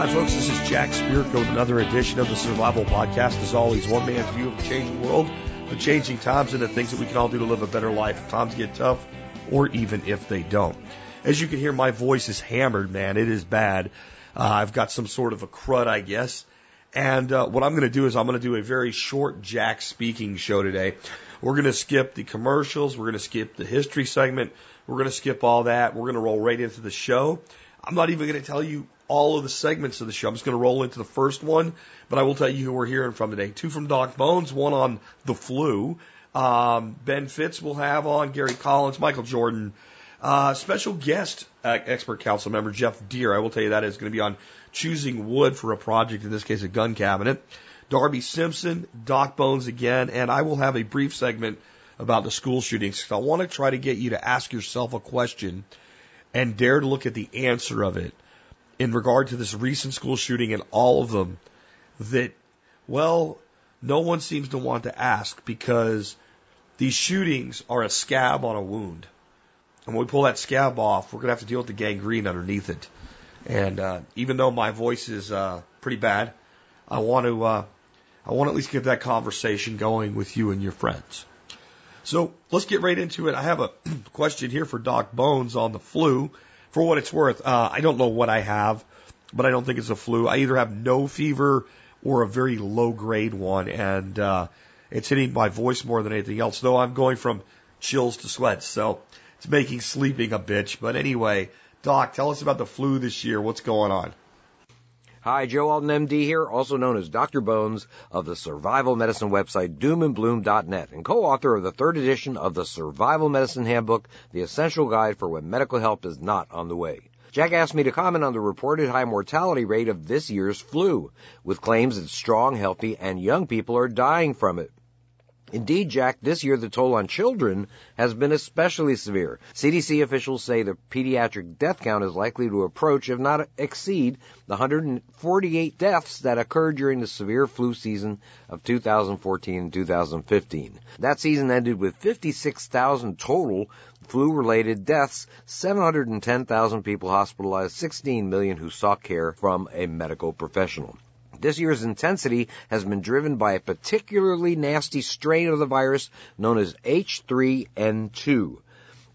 Hi, folks. This is Jack Spirko with another edition of the Survival Podcast. As always, one man's view of the changing world, the changing times, and the things that we can all do to live a better life if times get tough, or even if they don't. As you can hear, my voice is hammered, man. It is bad. Uh, I've got some sort of a crud, I guess. And uh, what I'm going to do is I'm going to do a very short Jack speaking show today. We're going to skip the commercials. We're going to skip the history segment. We're going to skip all that. We're going to roll right into the show. I'm not even going to tell you all of the segments of the show. I'm just going to roll into the first one, but I will tell you who we're hearing from today. Two from Doc Bones, one on the flu. Um, ben Fitz will have on Gary Collins, Michael Jordan, uh, special guest uh, expert council member Jeff Deer. I will tell you that is going to be on choosing wood for a project, in this case, a gun cabinet. Darby Simpson, Doc Bones again, and I will have a brief segment about the school shootings. I want to try to get you to ask yourself a question and dare to look at the answer of it in regard to this recent school shooting and all of them that, well, no one seems to want to ask because these shootings are a scab on a wound. And when we pull that scab off, we're going to have to deal with the gangrene underneath it. And uh, even though my voice is uh, pretty bad, I want to uh, I want to at least get that conversation going with you and your friends. So let's get right into it. I have a question here for Doc Bones on the flu for what it's worth, uh, I don't know what I have, but I don't think it's a flu. I either have no fever or a very low grade one, and uh, it's hitting my voice more than anything else. Though I'm going from chills to sweats, so it's making sleeping a bitch. But anyway, Doc, tell us about the flu this year. What's going on? Hi, Joe Alton, MD here, also known as Dr. Bones of the survival medicine website doomandbloom.net and co-author of the third edition of the Survival Medicine Handbook, the essential guide for when medical help is not on the way. Jack asked me to comment on the reported high mortality rate of this year's flu, with claims that strong, healthy, and young people are dying from it. Indeed, Jack, this year the toll on children has been especially severe. CDC officials say the pediatric death count is likely to approach, if not exceed, the 148 deaths that occurred during the severe flu season of 2014 and 2015. That season ended with 56,000 total flu-related deaths, 710,000 people hospitalized, 16 million who sought care from a medical professional. This year's intensity has been driven by a particularly nasty strain of the virus known as H3N2.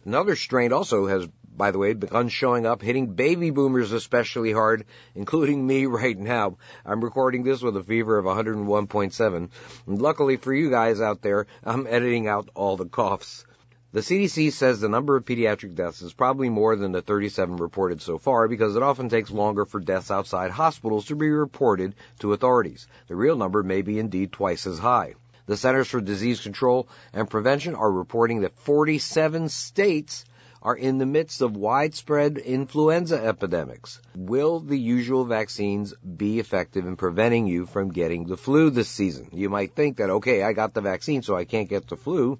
Another strain also has, by the way, begun showing up, hitting baby boomers especially hard, including me right now. I'm recording this with a fever of 101.7. And luckily for you guys out there, I'm editing out all the coughs. The CDC says the number of pediatric deaths is probably more than the 37 reported so far because it often takes longer for deaths outside hospitals to be reported to authorities. The real number may be indeed twice as high. The Centers for Disease Control and Prevention are reporting that 47 states are in the midst of widespread influenza epidemics. Will the usual vaccines be effective in preventing you from getting the flu this season? You might think that, okay, I got the vaccine so I can't get the flu.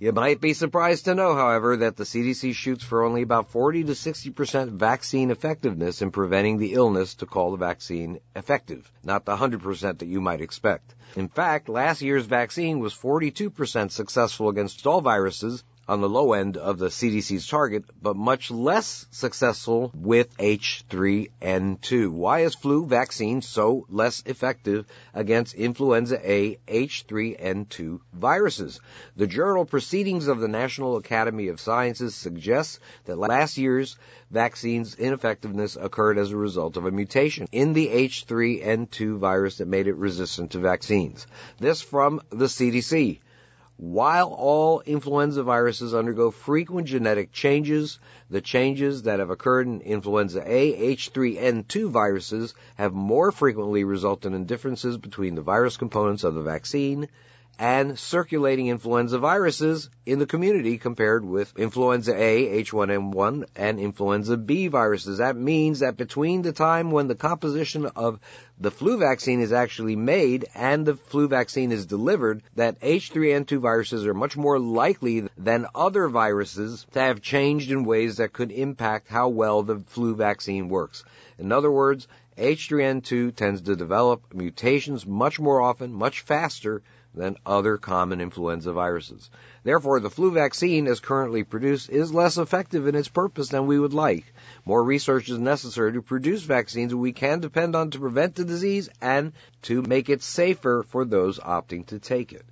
You might be surprised to know, however, that the CDC shoots for only about 40 to 60% vaccine effectiveness in preventing the illness to call the vaccine effective, not the 100% that you might expect. In fact, last year's vaccine was 42% successful against all viruses on the low end of the CDC's target, but much less successful with H3N2. Why is flu vaccine so less effective against influenza A H3N2 viruses? The journal Proceedings of the National Academy of Sciences suggests that last year's vaccine's ineffectiveness occurred as a result of a mutation in the H3N2 virus that made it resistant to vaccines. This from the CDC. While all influenza viruses undergo frequent genetic changes, the changes that have occurred in influenza A H3N2 viruses have more frequently resulted in differences between the virus components of the vaccine and circulating influenza viruses in the community compared with influenza A, H1N1, and influenza B viruses. That means that between the time when the composition of the flu vaccine is actually made and the flu vaccine is delivered, that H3N2 viruses are much more likely than other viruses to have changed in ways that could impact how well the flu vaccine works. In other words, H3N2 tends to develop mutations much more often, much faster than other common influenza viruses. Therefore, the flu vaccine as currently produced is less effective in its purpose than we would like. More research is necessary to produce vaccines we can depend on to prevent the disease and to make it safer for those opting to take it.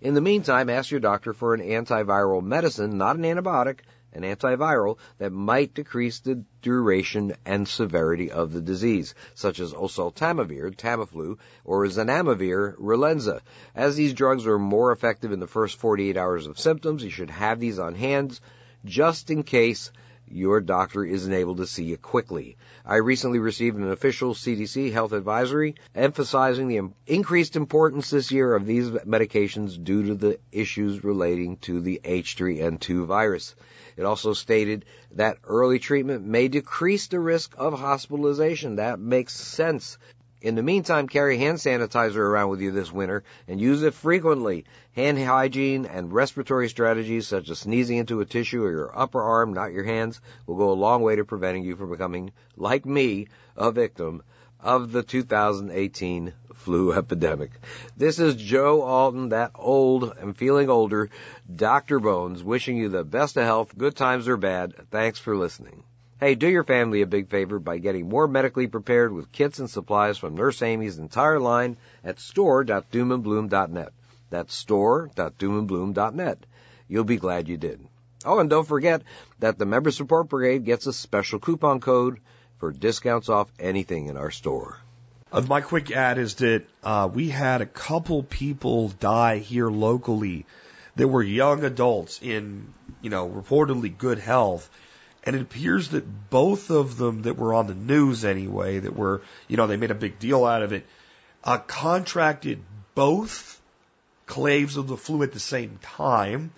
In the meantime, ask your doctor for an antiviral medicine, not an antibiotic, an antiviral that might decrease the duration and severity of the disease, such as oseltamivir, Tamiflu, or zanamivir, Relenza. As these drugs are more effective in the first 48 hours of symptoms, you should have these on hand just in case your doctor isn't able to see you quickly. I recently received an official CDC health advisory emphasizing the increased importance this year of these medications due to the issues relating to the H3N2 virus. It also stated that early treatment may decrease the risk of hospitalization. That makes sense. In the meantime, carry hand sanitizer around with you this winter and use it frequently. Hand hygiene and respiratory strategies such as sneezing into a tissue or your upper arm, not your hands, will go a long way to preventing you from becoming, like me, a victim of the 2018 flu epidemic. This is Joe Alton, that old and feeling older Dr. Bones, wishing you the best of health, good times or bad. Thanks for listening. Hey, do your family a big favor by getting more medically prepared with kits and supplies from Nurse Amy's entire line at store.doomandbloom.net. That's store.doomandbloom.net. You'll be glad you did. Oh, and don't forget that the Member Support Brigade gets a special coupon code for discounts off anything in our store. Uh, my quick ad is that uh, we had a couple people die here locally that were young adults in, you know, reportedly good health. And it appears that both of them that were on the news anyway, that were, you know, they made a big deal out of it, uh, contracted both clades of the flu at the same time.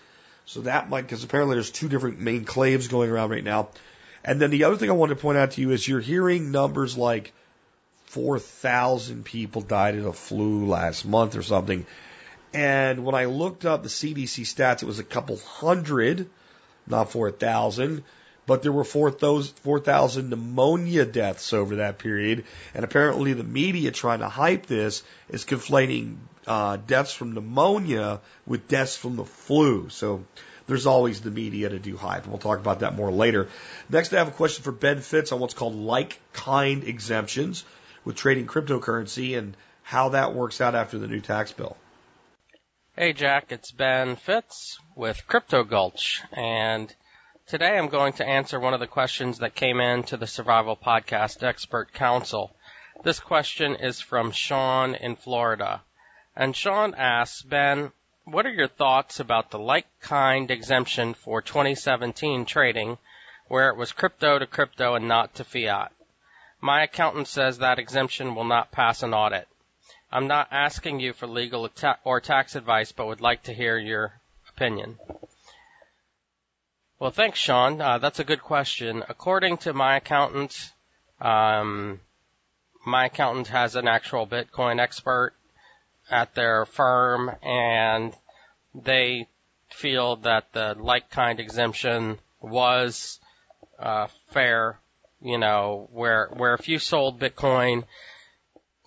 So that might, because apparently there's two different main clades going around right now. And then the other thing I want to point out to you is you're hearing numbers like 4,000 people died of the flu last month or something. And when I looked up the CDC stats, it was a couple hundred, not 4,000, but there were 4,000 pneumonia deaths over that period. And apparently the media trying to hype this is conflating uh, deaths from pneumonia with deaths from the flu. So there's always the media to do hype. And we'll talk about that more later. Next, I have a question for Ben Fitz on what's called like kind exemptions with trading cryptocurrency and how that works out after the new tax bill. Hey Jack, it's Ben Fitz with Crypto Gulch, and today I'm going to answer one of the questions that came in to the Survival Podcast Expert Council. This question is from Sean in Florida. And Sean asks, Ben, what are your thoughts about the like kind exemption for 2017 trading where it was crypto to crypto and not to fiat? My accountant says that exemption will not pass an audit. I'm not asking you for legal or tax advice, but would like to hear your opinion. Well, thanks, Sean. Uh, that's a good question. According to my accountant, um, my accountant has an actual Bitcoin expert at their firm, and they feel that the like kind exemption was uh, fair you know, where where if you sold Bitcoin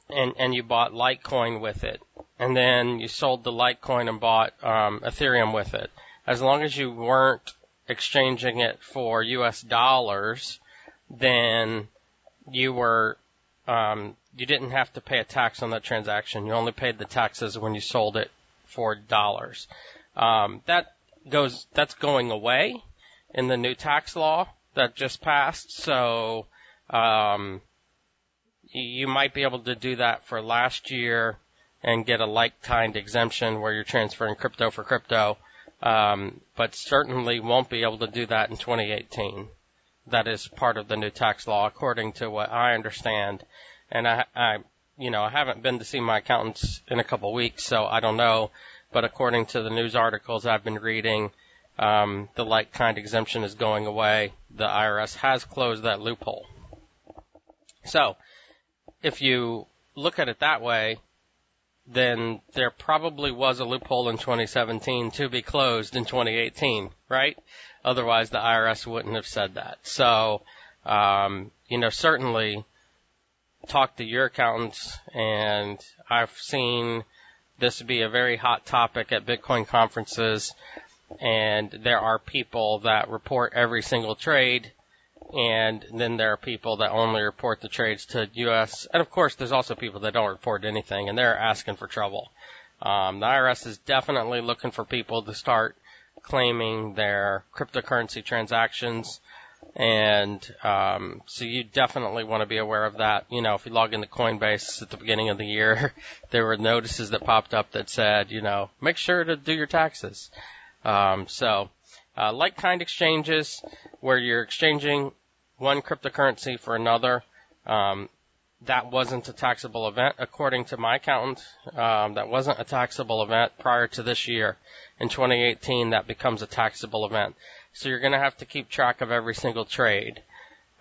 and and you bought Litecoin with it, and then you sold the Litecoin and bought um, Ethereum with it, as long as you weren't exchanging it for U.S. dollars, then you were um, you didn't have to pay a tax on that transaction. You only paid the taxes when you sold it for dollars. Um, that goes that's going away in the new tax law that just passed. So, um, you might be able to do that for last year and get a like kind exemption where you're transferring crypto for crypto. Um, but certainly won't be able to do that in 2018. That is part of the new tax law, according to what I understand. And I, I you know, I haven't been to see my accountants in a couple of weeks, so I don't know. But according to the news articles I've been reading, um, the like kind exemption is going away. The IRS has closed that loophole. So, if you look at it that way, then there probably was a loophole in 2017 to be closed in 2018, right? Otherwise, the IRS wouldn't have said that. So, um, you know, certainly talk to your accountants, and I've seen this be a very hot topic at Bitcoin conferences, and there are people that report every single trade, and then there are people that only report the trades to U.S. And of course, there's also people that don't report anything, and they're asking for trouble. Um, the IRS is definitely looking for people to start claiming their cryptocurrency transactions. And um, so you definitely want to be aware of that. You know, if you log into Coinbase at the beginning of the year, there were notices that popped up that said, you know, make sure to do your taxes. Um, so, uh, like kind exchanges where you're exchanging one cryptocurrency for another, um, that wasn't a taxable event according to my accountant. Um, that wasn't a taxable event prior to this year. In 2018, that becomes a taxable event. So you're going to have to keep track of every single trade.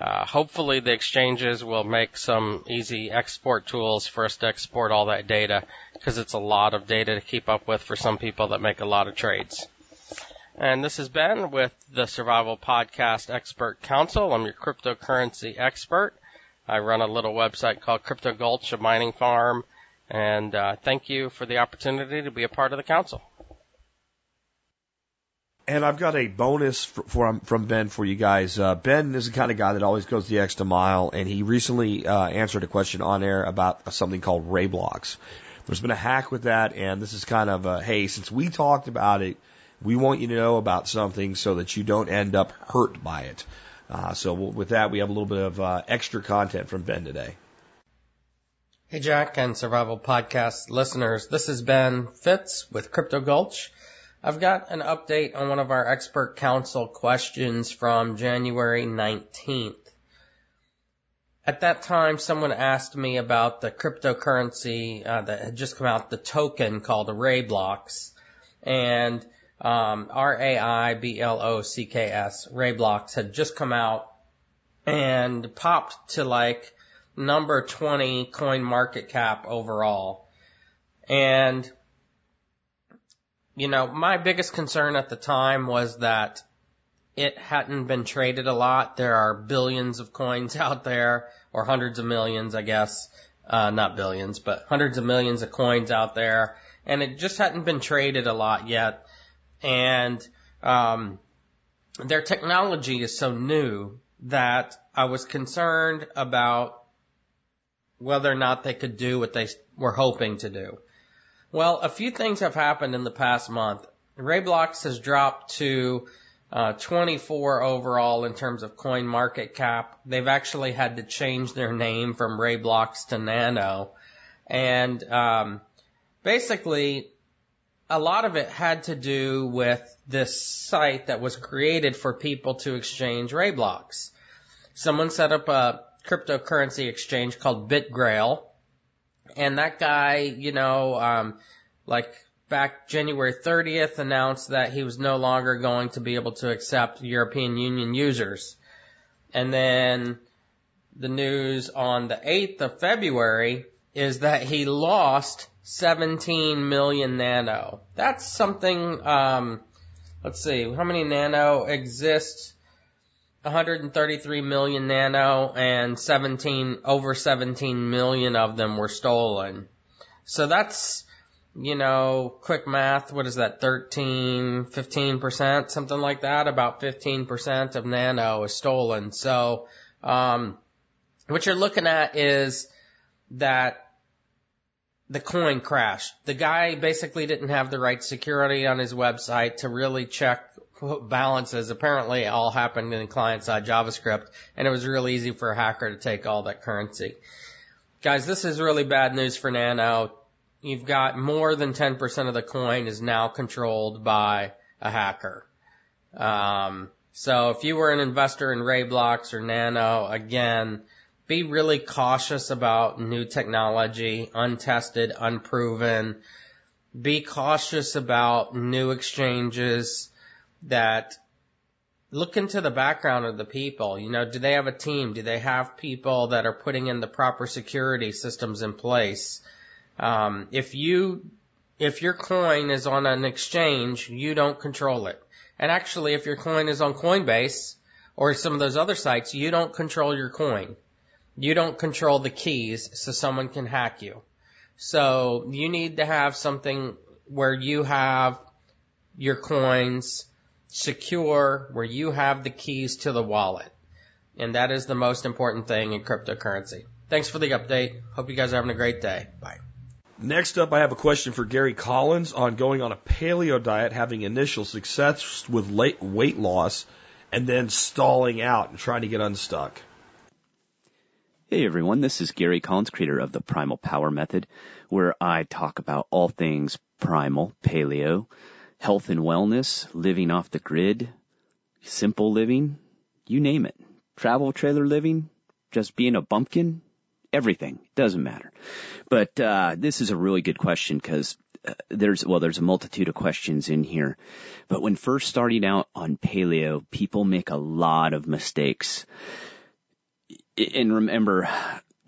Uh, hopefully the exchanges will make some easy export tools for us to export all that data because it's a lot of data to keep up with for some people that make a lot of trades. And this has been with the Survival Podcast Expert Council. I'm your cryptocurrency expert. I run a little website called Crypto Gulch, a mining farm, and uh, thank you for the opportunity to be a part of the council. And I've got a bonus for, for from Ben for you guys. Uh, ben is the kind of guy that always goes the extra mile, and he recently uh, answered a question on air about something called RaiBlocks. There's been a hack with that, and this is kind of a hey, since we talked about it, we want you to know about something so that you don't end up hurt by it. Uh, so with that, we have a little bit of uh, extra content from Ben today. Hey Jack and Survival Podcast listeners, this is Ben Fitz with Crypto Gulch. I've got an update on one of our expert council questions from January 19th. At that time, someone asked me about the cryptocurrency uh, that had just come out, the token called RaiBlocks, and um, R-A-I-B-L-O-C-K-S, RaiBlocks had just come out and popped to like number 20 coin market cap overall. And you know, my biggest concern at the time was that it hadn't been traded a lot. There are billions of coins out there, or hundreds of millions, I guess. Uh, not billions, but hundreds of millions of coins out there. And it just hadn't been traded a lot yet. And, um, their technology is so new that I was concerned about whether or not they could do what they were hoping to do. Well, a few things have happened in the past month. RaiBlocks has dropped to uh, 24 overall in terms of coin market cap. They've actually had to change their name from RaiBlocks to Nano. And um, basically, a lot of it had to do with this site that was created for people to exchange RaiBlocks. Someone set up a cryptocurrency exchange called BitGrail and that guy, you know, um, like back January 30th announced that he was no longer going to be able to accept European Union users. And then the news on the 8th of February is that he lost 17 million nano. That's something, um, let's see, how many nano exist? 133 million nano and 17, over 17 million of them were stolen. So that's, you know, quick math, what is that, 13, 15%, something like that? About 15% of nano is stolen. So, um, what you're looking at is that the coin crashed. The guy basically didn't have the right security on his website to really check balances apparently all happened in client-side JavaScript, and it was real easy for a hacker to take all that currency. Guys, this is really bad news for Nano. You've got more than 10% of the coin is now controlled by a hacker. Um, so if you were an investor in RaiBlocks or Nano, again, be really cautious about new technology, untested, unproven. Be cautious about new exchanges that look into the background of the people. You know, do they have a team? Do they have people that are putting in the proper security systems in place? Um, if you, if your coin is on an exchange, you don't control it. And actually, if your coin is on Coinbase or some of those other sites, you don't control your coin. You don't control the keys, so someone can hack you. So you need to have something where you have your coins secure, where you have the keys to the wallet. And that is the most important thing in cryptocurrency. Thanks for the update. Hope you guys are having a great day. Bye. Next up, I have a question for Gary Collins on going on a paleo diet, having initial success with weight loss, and then stalling out and trying to get unstuck. Hey everyone, this is Gary Collins, creator of the Primal Power Method, where I talk about all things primal, paleo, health and wellness, living off the grid, simple living, you name it. Travel trailer living, just being a bumpkin, everything, doesn't matter. But uh, this is a really good question because uh, there's well, there's a multitude of questions in here. But when first starting out on paleo, people make a lot of mistakes and remember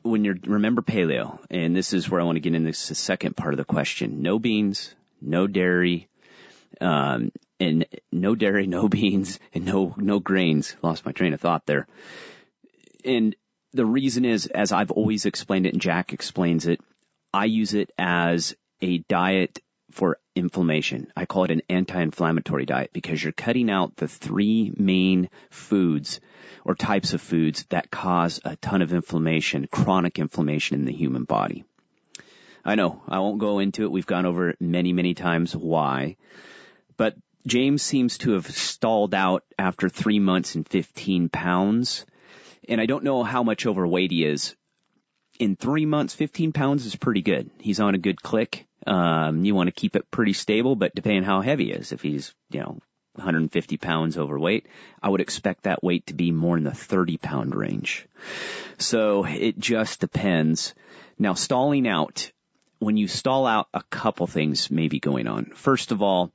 when you're remember paleo, and this is where I want to get into the second part of the question. No beans, no dairy, um, and no dairy, no beans, and no no grains. Lost my train of thought there. And the reason is, as I've always explained it, and Jack explains it, I use it as a diet for inflammation. I call it an anti-inflammatory diet because you're cutting out the three main foods or types of foods that cause a ton of inflammation, chronic inflammation in the human body. I know, I won't go into it. We've gone over many, many times why. But James seems to have stalled out after three months and 15 pounds. And I don't know how much overweight he is. In three months, 15 pounds is pretty good. He's on a good click. Um, you want to keep it pretty stable, but depending how heavy he is, if he's, you know, 150 pounds overweight, I would expect that weight to be more in the 30 pound range. So it just depends. Now stalling out, when you stall out, a couple things may be going on. First of all,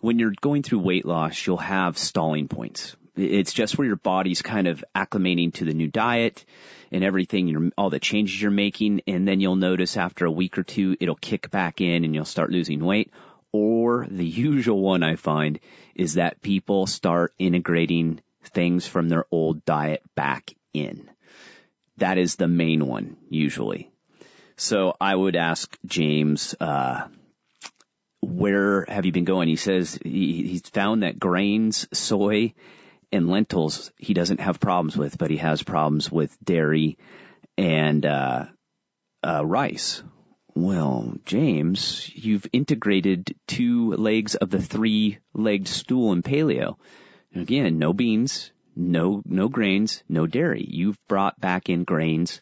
when you're going through weight loss, you'll have stalling points. It's just where your body's kind of acclimating to the new diet and everything, all the changes you're making, and then you'll notice after a week or two, it'll kick back in and you'll start losing weight. Or the usual one I find is that people start integrating things from their old diet back in. That is the main one, usually. So I would ask James, uh, where have you been going? He says he, he's found that grains, soy, and lentils he doesn't have problems with, but he has problems with dairy and uh, uh, rice. Well, James, you've integrated two legs of the three-legged stool in paleo. Again, no beans, no no grains, no dairy. You've brought back in grains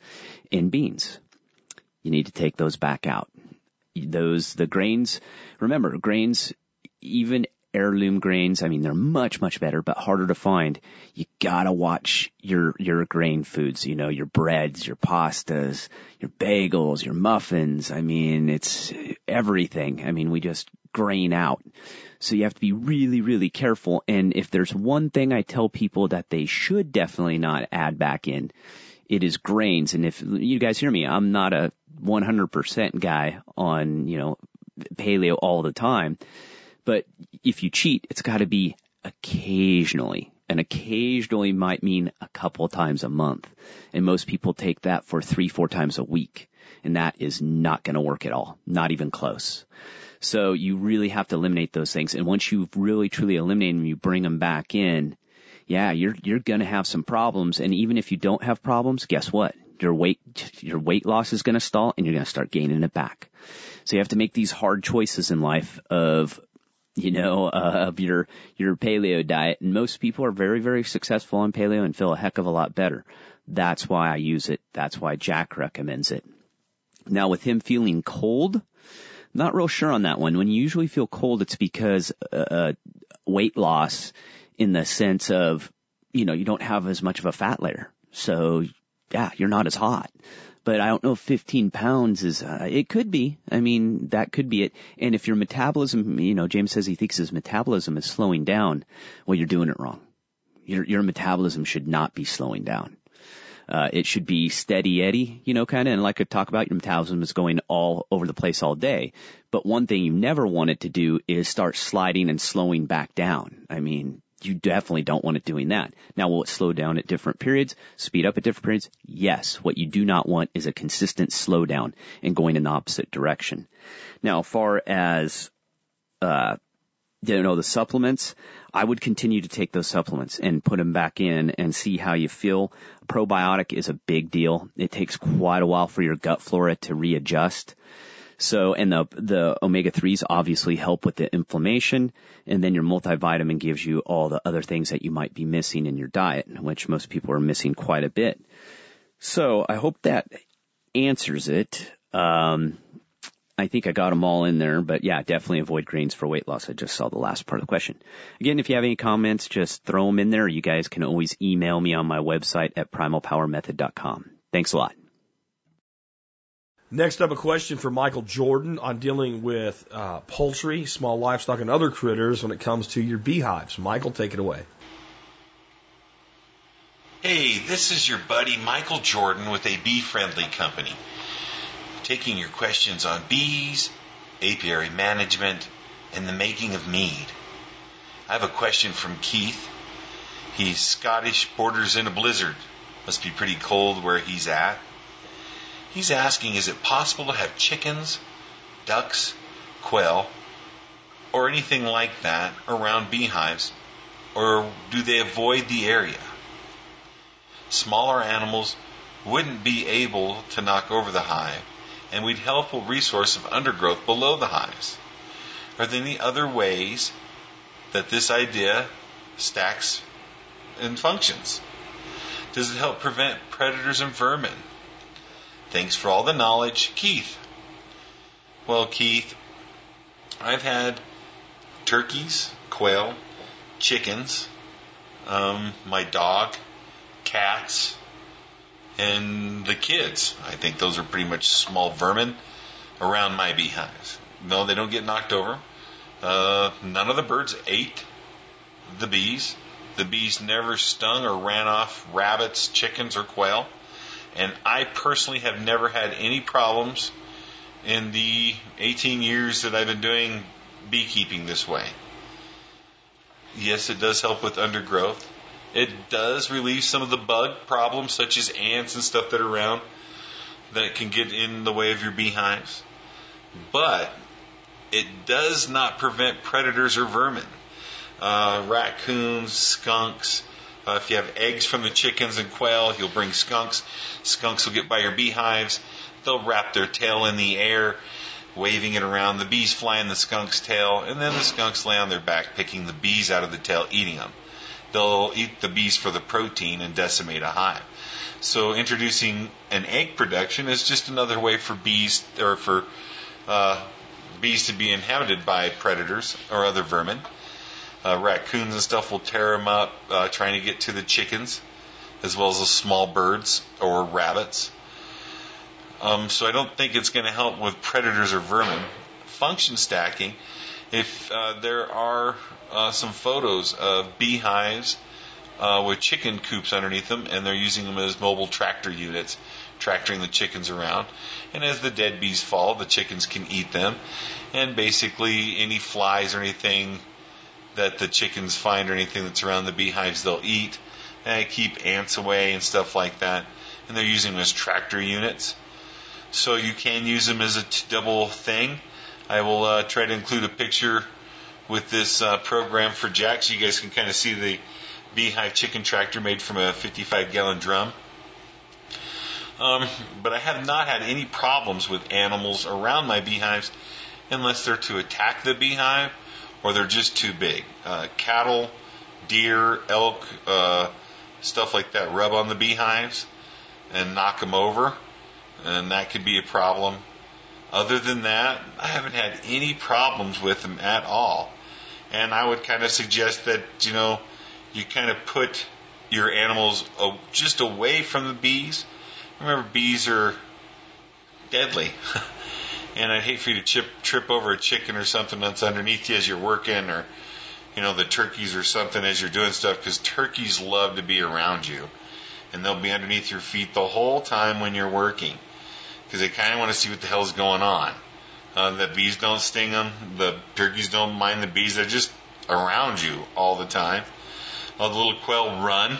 and beans. You need to take those back out. Those the grains. Remember, grains even heirloom grains. I mean, they're much, much better, but harder to find. You gotta watch your, your grain foods, you know, your breads, your pastas, your bagels, your muffins. I mean, it's everything. I mean, we just grain out. So you have to be really, really careful. And if there's one thing I tell people that they should definitely not add back in, it is grains. And if you guys hear me, I'm not a 100% guy on, you know, paleo all the time but if you cheat, it's got to be occasionally. And occasionally might mean a couple times a month. And most people take that for three, four times a week. And that is not going to work at all. Not even close. So you really have to eliminate those things. And once you've really truly eliminated them, you bring them back in. Yeah, you're, you're going to have some problems. And even if you don't have problems, guess what? Your weight, your weight loss is going to stall and you're going to start gaining it back. So you have to make these hard choices in life of you know, uh, of your, your paleo diet. And most people are very, very successful on paleo and feel a heck of a lot better. That's why I use it. That's why Jack recommends it. Now with him feeling cold, not real sure on that one. When you usually feel cold, it's because, uh, uh weight loss in the sense of, you know, you don't have as much of a fat layer. So yeah, you're not as hot but I don't know if 15 pounds is, uh, it could be. I mean, that could be it. And if your metabolism, you know, James says he thinks his metabolism is slowing down, well, you're doing it wrong. Your, your metabolism should not be slowing down. Uh, it should be steady eddy, you know, kind of, and like I talk about, your metabolism is going all over the place all day. But one thing you never want it to do is start sliding and slowing back down. I mean, you definitely don't want it doing that. Now, will it slow down at different periods, speed up at different periods? Yes. What you do not want is a consistent slowdown and going in the opposite direction. Now, as far as, uh, you know, the supplements, I would continue to take those supplements and put them back in and see how you feel. Probiotic is a big deal. It takes quite a while for your gut flora to readjust. So, and the, the omega 3s obviously help with the inflammation. And then your multivitamin gives you all the other things that you might be missing in your diet, which most people are missing quite a bit. So I hope that answers it. Um, I think I got them all in there, but yeah, definitely avoid grains for weight loss. I just saw the last part of the question. Again, if you have any comments, just throw them in there. You guys can always email me on my website at primalpowermethod.com. Thanks a lot. Next up, a question for Michael Jordan on dealing with uh, poultry, small livestock, and other critters when it comes to your beehives. Michael, take it away. Hey, this is your buddy Michael Jordan with a bee friendly company. Taking your questions on bees, apiary management, and the making of mead. I have a question from Keith. He's Scottish, borders in a blizzard. Must be pretty cold where he's at. He's asking is it possible to have chickens, ducks, quail, or anything like that around beehives, or do they avoid the area? Smaller animals wouldn't be able to knock over the hive, and we'd helpful resource of undergrowth below the hives. Are there any other ways that this idea stacks and functions? Does it help prevent predators and vermin? Thanks for all the knowledge, Keith. Well, Keith, I've had turkeys, quail, chickens, um, my dog, cats, and the kids. I think those are pretty much small vermin around my beehives. No, they don't get knocked over. Uh, none of the birds ate the bees. The bees never stung or ran off rabbits, chickens, or quail. And I personally have never had any problems in the 18 years that I've been doing beekeeping this way. Yes, it does help with undergrowth. It does relieve some of the bug problems, such as ants and stuff that are around that can get in the way of your beehives. But it does not prevent predators or vermin. Uh, raccoons, skunks, uh, if you have eggs from the chickens and quail, you'll bring skunks. Skunks will get by your beehives. They'll wrap their tail in the air, waving it around. The bees fly in the skunk's tail, and then the skunks lay on their back, picking the bees out of the tail, eating them. They'll eat the bees for the protein and decimate a hive. So introducing an egg production is just another way for bees or for uh, bees to be inhabited by predators or other vermin. Uh, raccoons and stuff will tear them up uh, trying to get to the chickens, as well as the small birds or rabbits. Um, so I don't think it's going to help with predators or vermin. Function stacking, if uh, there are uh, some photos of beehives uh, with chicken coops underneath them, and they're using them as mobile tractor units, tractoring the chickens around. And as the dead bees fall, the chickens can eat them, and basically any flies or anything that the chickens find or anything that's around the beehives they'll eat. And keep ants away and stuff like that. And they're using them as tractor units. So you can use them as a t- double thing. I will uh, try to include a picture with this uh, program for Jack so you guys can kind of see the beehive chicken tractor made from a 55 gallon drum. Um, but I have not had any problems with animals around my beehives unless they're to attack the beehive or they're just too big. Uh, cattle, deer, elk, uh, stuff like that rub on the beehives and knock them over, and that could be a problem. Other than that, I haven't had any problems with them at all. And I would kind of suggest that, you know, you kind of put your animals just away from the bees. Remember, bees are deadly. and I'd hate for you to chip, trip over a chicken or something that's underneath you as you're working, or you know the turkeys or something as you're doing stuff, because turkeys love to be around you, and they'll be underneath your feet the whole time when you're working, because they kind of want to see what the hell's going on. Uh, the bees don't sting them. The turkeys don't mind the bees. They're just around you all the time. All the little quail run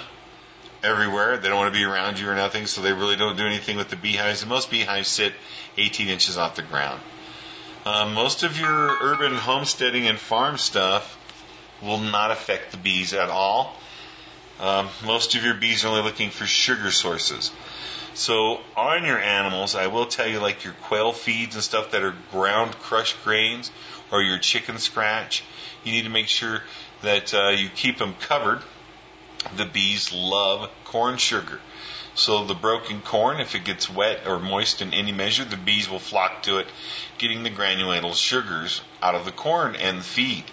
everywhere. They don't want to be around you or nothing, so they really don't do anything with the beehives. And most beehives sit 18 inches off the ground. Uh, most of your urban homesteading and farm stuff will not affect the bees at all. Um, most of your bees are only looking for sugar sources. So on your animals, I will tell you, like your quail feeds and stuff that are ground crushed grains, or your chicken scratch, you need to make sure that uh, you keep them covered. The bees love corn sugar. So the broken corn, if it gets wet or moist in any measure, the bees will flock to it, getting the granulated sugars out of the corn and the feed.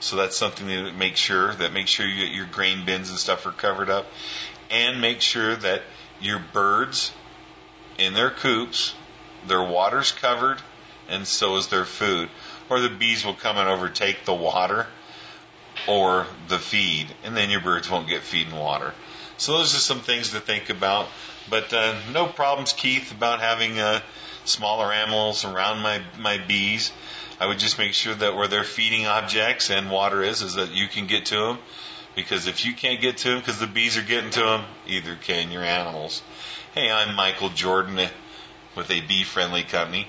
So that's something that make sure that make sure you, your grain bins and stuff are covered up, and make sure that your birds in their coops, their water's covered, and so is their food. Or the bees will come and overtake the water or the feed, and then your birds won't get feed and water. So those are some things to think about. But uh, no problems, Keith, about having uh, smaller animals around my my bees. I would just make sure that where their feeding objects and water is, is that you can get to them. Because if you can't get to them because the bees are getting to them, either can your animals. Hey, I'm Michael Jordan with a bee friendly company,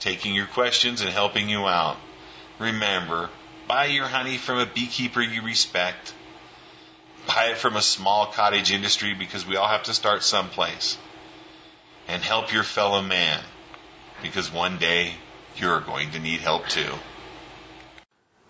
taking your questions and helping you out. Remember, buy your honey from a beekeeper you respect. Buy it from a small cottage industry because we all have to start someplace. And help your fellow man because one day you're going to need help too.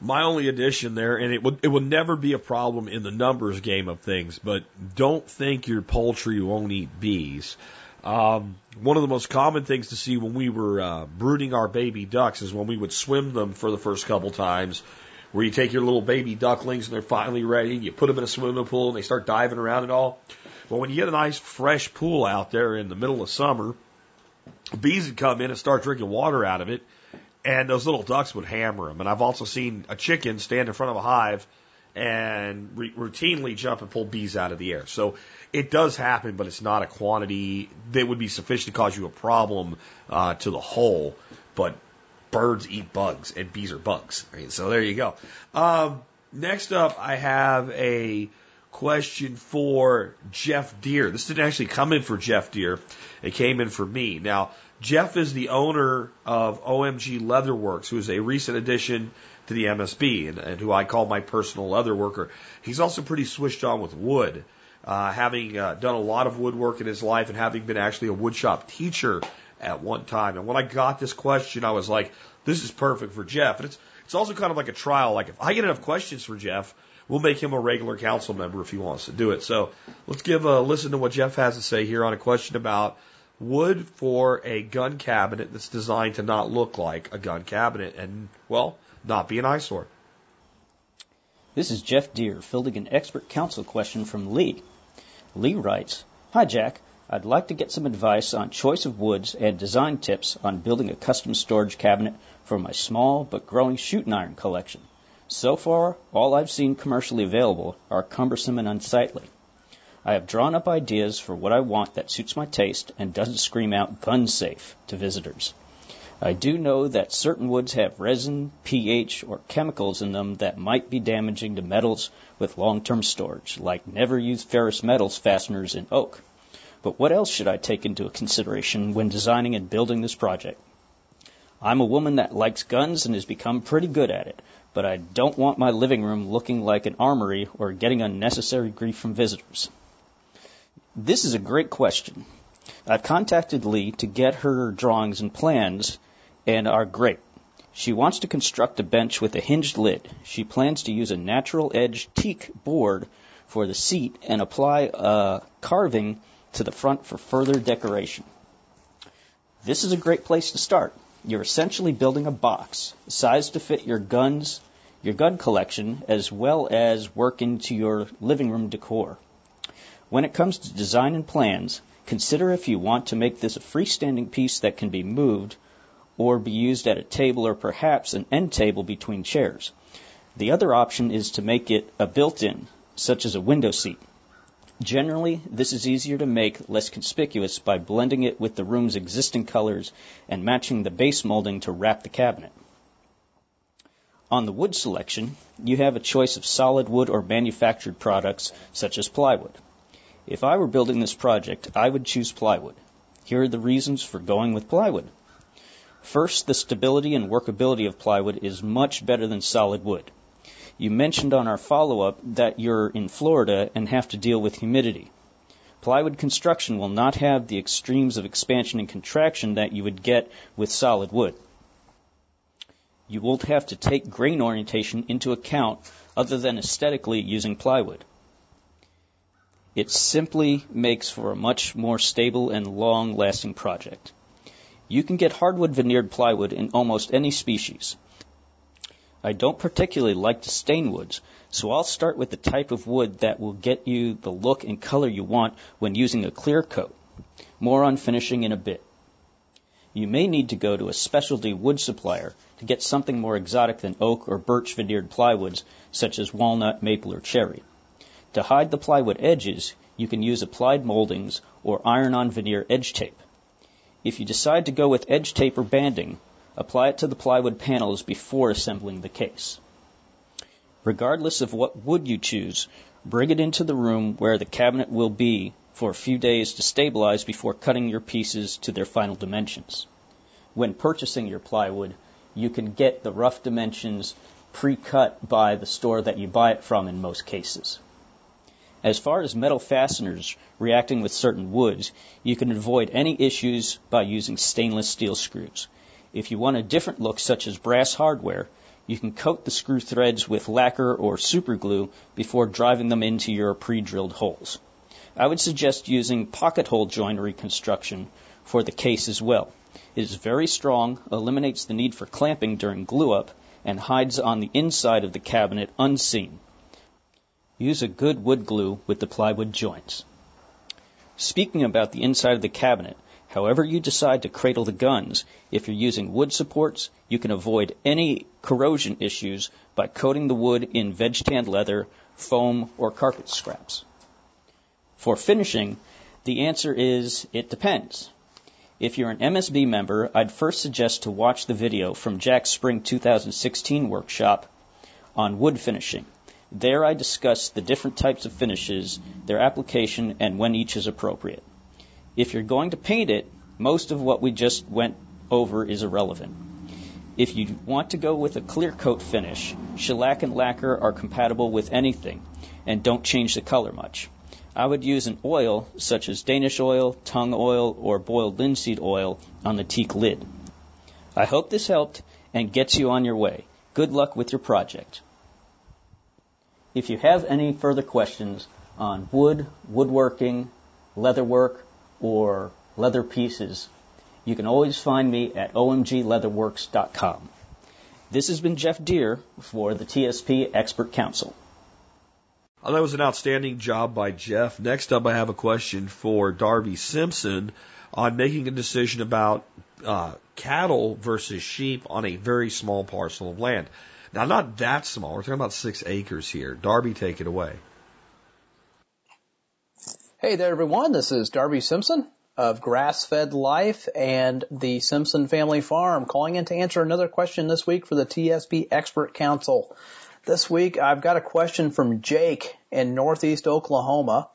My only addition there, and it would it will never be a problem in the numbers game of things, but don't think your poultry won't eat bees. Um, one of the most common things to see when we were uh, brooding our baby ducks is when we would swim them for the first couple times, where you take your little baby ducklings and they're finally ready, and you put them in a swimming pool and they start diving around and all. Well, when you get a nice fresh pool out there in the middle of summer, bees would come in and start drinking water out of it and those little ducks would hammer them. And I've also seen a chicken stand in front of a hive and re- routinely jump and pull bees out of the air. So it does happen, but it's not a quantity that would be sufficient to cause you a problem uh, to the whole. But birds eat bugs, and bees are bugs. So there you go. Um, next up, I have a question for Jeff Deer. This didn't actually come in for Jeff Deer. It came in for me. Now, Jeff is the owner of OMG Leatherworks, who is a recent addition to the MSB and, and who I call my personal leather worker. He's also pretty switched on with wood, uh, having uh, done a lot of woodwork in his life and having been actually a woodshop teacher at one time. And when I got this question, I was like, this is perfect for Jeff. And it's, it's also kind of like a trial. Like if I get enough questions for Jeff, we'll make him a regular council member if he wants to do it. So let's give a listen to what Jeff has to say here on a question about wood for a gun cabinet that's designed to not look like a gun cabinet and, well, not be an eyesore. This is Jeff Deer fielding an expert council question from Lee. Lee writes, Hi Jack, I'd like to get some advice on choice of woods and design tips on building a custom storage cabinet for my small but growing shooting iron collection. So far, all I've seen commercially available are cumbersome and unsightly. I have drawn up ideas for what I want that suits my taste and doesn't scream out gun safe to visitors. I do know that certain woods have resin, pH, or chemicals in them that might be damaging to metals with long-term storage, like never use ferrous metals fasteners in oak. But what else should I take into consideration when designing and building this project? I'm a woman that likes guns and has become pretty good at it, but I don't want my living room looking like an armory or getting unnecessary grief from visitors. This is a great question. I've contacted Lee to get her drawings and plans, and are great. She wants to construct a bench with a hinged lid. She plans to use a natural edge teak board for the seat and apply a carving to the front for further decoration. This is a great place to start. You're essentially building a box, sized to fit your guns, your gun collection, as well as work into your living room decor. When it comes to design and plans, consider if you want to make this a freestanding piece that can be moved or be used at a table or perhaps an end table between chairs. The other option is to make it a built-in, such as a window seat. Generally, this is easier to make less conspicuous by blending it with the room's existing colors and matching the base molding to wrap the cabinet. On the wood selection, you have a choice of solid wood or manufactured products such as plywood. If I were building this project, I would choose plywood. Here are the reasons for going with plywood. First, the stability and workability of plywood is much better than solid wood. You mentioned on our follow up that you're in Florida and have to deal with humidity. Plywood construction will not have the extremes of expansion and contraction that you would get with solid wood. You won't have to take grain orientation into account other than aesthetically using plywood. It simply makes for a much more stable and long lasting project. You can get hardwood veneered plywood in almost any species. I don't particularly like to stain woods, so I'll start with the type of wood that will get you the look and color you want when using a clear coat. More on finishing in a bit. You may need to go to a specialty wood supplier to get something more exotic than oak or birch veneered plywoods such as walnut, maple, or cherry. To hide the plywood edges, you can use applied moldings or iron-on veneer edge tape. If you decide to go with edge tape or banding, apply it to the plywood panels before assembling the case. Regardless of what wood you choose, bring it into the room where the cabinet will be for a few days to stabilize before cutting your pieces to their final dimensions. When purchasing your plywood, you can get the rough dimensions pre-cut by the store that you buy it from in most cases. As far as metal fasteners reacting with certain woods, you can avoid any issues by using stainless steel screws. If you want a different look, such as brass hardware, you can coat the screw threads with lacquer or superglue before driving them into your pre-drilled holes. I would suggest using pocket hole joinery construction for the case as well. It is very strong, eliminates the need for clamping during glue up, and hides on the inside of the cabinet unseen. Use a good wood glue with the plywood joints. Speaking about the inside of the cabinet, however you decide to cradle the guns, if you're using wood supports, you can avoid any corrosion issues by coating the wood in veg tanned leather, foam, or carpet scraps. For finishing, the answer is it depends. If you're an MSB member, I'd first suggest to watch the video from Jack's Spring 2016 workshop on wood finishing. There I discuss the different types of finishes, their application, and when each is appropriate. If you're going to paint it, most of what we just went over is irrelevant. If you want to go with a clear coat finish, shellac and lacquer are compatible with anything and don't change the color much. I would use an oil such as Danish oil, tung oil, or boiled linseed oil on the teak lid. I hope this helped and gets you on your way. Good luck with your project. If you have any further questions on wood, woodworking, leatherwork, or leather pieces, you can always find me at omgleatherworks.com. This has been Jeff Deer for the TSP Expert Council. Oh, that was an outstanding job by Jeff. Next up, I have a question for Darby Simpson on making a decision about uh, cattle versus sheep on a very small parcel of land. Now, not that small. We're talking about six acres here. Darby, take it away. Hey there, everyone. This is Darby Simpson of Grass Fed Life and the Simpson Family Farm calling in to answer another question this week for the TSP Expert Council. This week, I've got a question from Jake in Northeast Oklahoma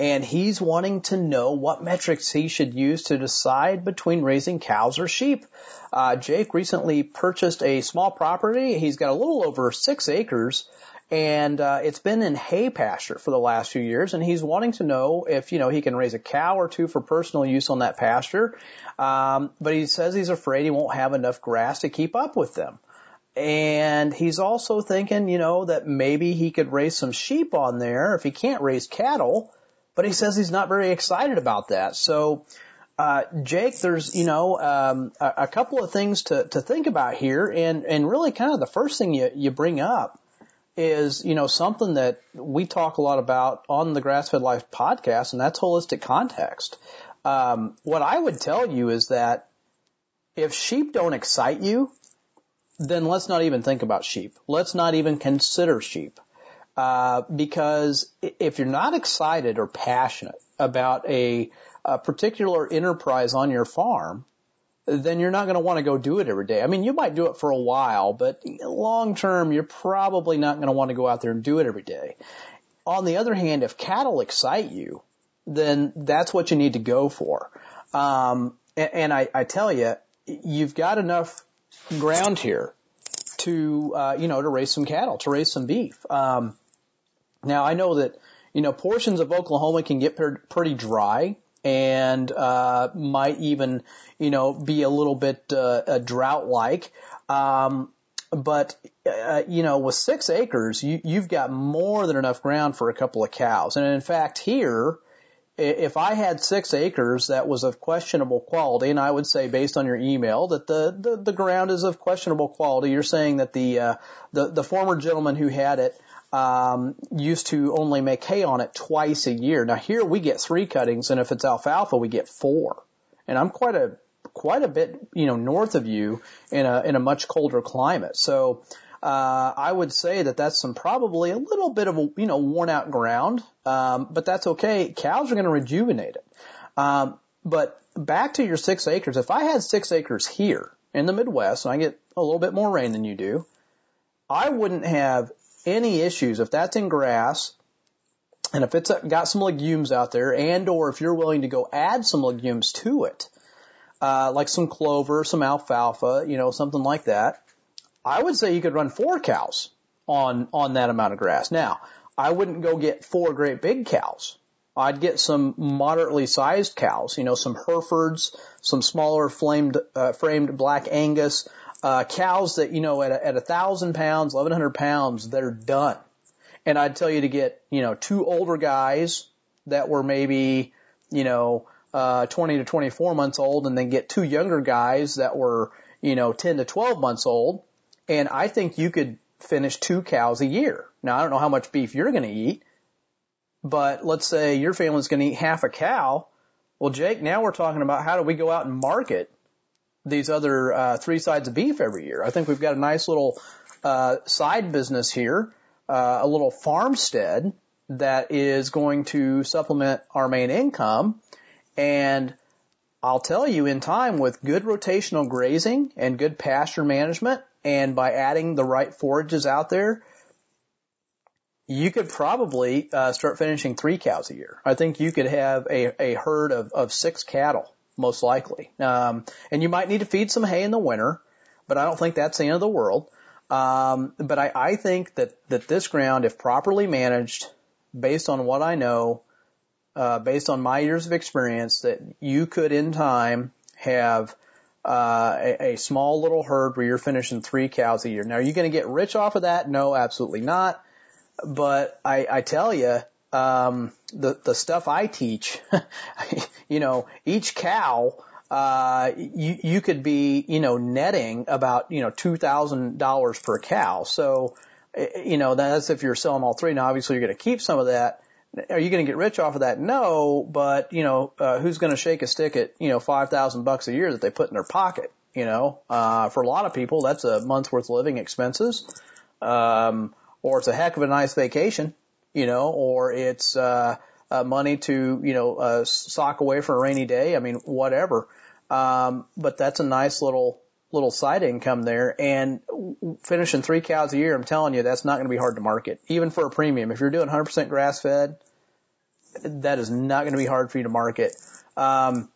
and he's wanting to know what metrics he should use to decide between raising cows or sheep. Uh, Jake recently purchased a small property. He's got a little over six acres and uh, it's been in hay pasture for the last few years and he's wanting to know if you know he can raise a cow or two for personal use on that pasture. Um, but he says he's afraid he won't have enough grass to keep up with them. And he's also thinking you know that maybe he could raise some sheep on there if he can't raise cattle. But he says he's not very excited about that. So uh, Jake, there's you know um, a, a, couple of things to, to think about here, and and really kind of the first thing you you bring up is you know something that we talk a lot about on the Grassfed Life podcast, and that's holistic context. Um, what I would tell you is that if sheep don't excite you, then let's not even think about sheep. Let's not even consider sheep. Uh, because if you're not excited or passionate about a a particular enterprise on your farm, then you're not going to want to go do it every day. I mean, you might do it for a while, but long term, you're probably not going to want to go out there and do it every day. On the other hand, if cattle excite you, then that's what you need to go for. Um, and, and I, I tell you, you've got enough ground here to, uh, you know, to raise some cattle, to raise some beef. Um, now I know that, you know, portions of Oklahoma can get pretty dry and uh, might even, you know, be a little bit uh, drought-like. Um, but uh, you know, with six acres, you, you've got more than enough ground for a couple of cows. And in fact, here, if I had six acres that was of questionable quality, and I would say based on your email that the, the, the ground is of questionable quality, you're saying that the, uh, the, the former gentleman who had it, um, used to only make hay on it twice a year. Now here we get three cuttings, and if it's alfalfa, we get four. And I'm quite a quite a bit, you know, north of you in a in a much colder climate. So uh, I would say that that's some probably a little bit of a you know worn out ground, um, but that's okay. Cows are going to rejuvenate it. Um, but back to your six acres. If I had six acres here in the Midwest, and I get a little bit more rain than you do, I wouldn't have any issues if that's in grass and if it's got some legumes out there and or if you're willing to go add some legumes to it, uh, like some clover, some alfalfa, you know, something like that, I would say you could run four cows on, on that amount of grass. Now, I wouldn't go get four great big cows. I'd get some moderately sized cows, you know, some Herefords, some smaller flamed, uh, framed black Angus, uh, cows that, you know, at a, at a thousand pounds, 1100 pounds, they're done. And I'd tell you to get, you know, two older guys that were maybe, you know, uh, 20 to 24 months old and then get two younger guys that were, you know, 10 to 12 months old. And I think you could finish two cows a year. Now, I don't know how much beef you're going to eat, but let's say your family's going to eat half a cow. Well, Jake, now we're talking about how do we go out and market these other uh, three sides of beef every year. I think we've got a nice little uh, side business here, uh, a little farmstead that is going to supplement our main income. And I'll tell you, in time, with good rotational grazing and good pasture management, and by adding the right forages out there, you could probably uh, start finishing three cows a year. I think you could have a, a herd of, of six cattle most likely. Um, and you might need to feed some hay in the winter, but I don't think that's the end of the world. Um, but I, I think that, that this ground, if properly managed, based on what I know, uh, based on my years of experience, that you could in time have uh, a, a small little herd where you're finishing three cows a year. Now, are you going to get rich off of that? No, absolutely not. But I, I tell you, um, the the stuff I teach, you know, each cow, uh, you you could be, you know, netting about, you know, two thousand dollars per cow. So, you know, that's if you're selling all three. Now, obviously, you're going to keep some of that. Are you going to get rich off of that? No, but you know, uh, who's going to shake a stick at you know five thousand bucks a year that they put in their pocket? You know, uh, for a lot of people, that's a month's worth of living expenses, um, or it's a heck of a nice vacation you know, or it's uh, uh, money to you know uh, sock away for a rainy day. I mean, whatever. Um, but that's a nice little little side income there. And finishing three cows a year, I'm telling you, that's not going to be hard to market, even for a premium. If you're doing 100% grass fed, that is not going to be hard for you to market. Um,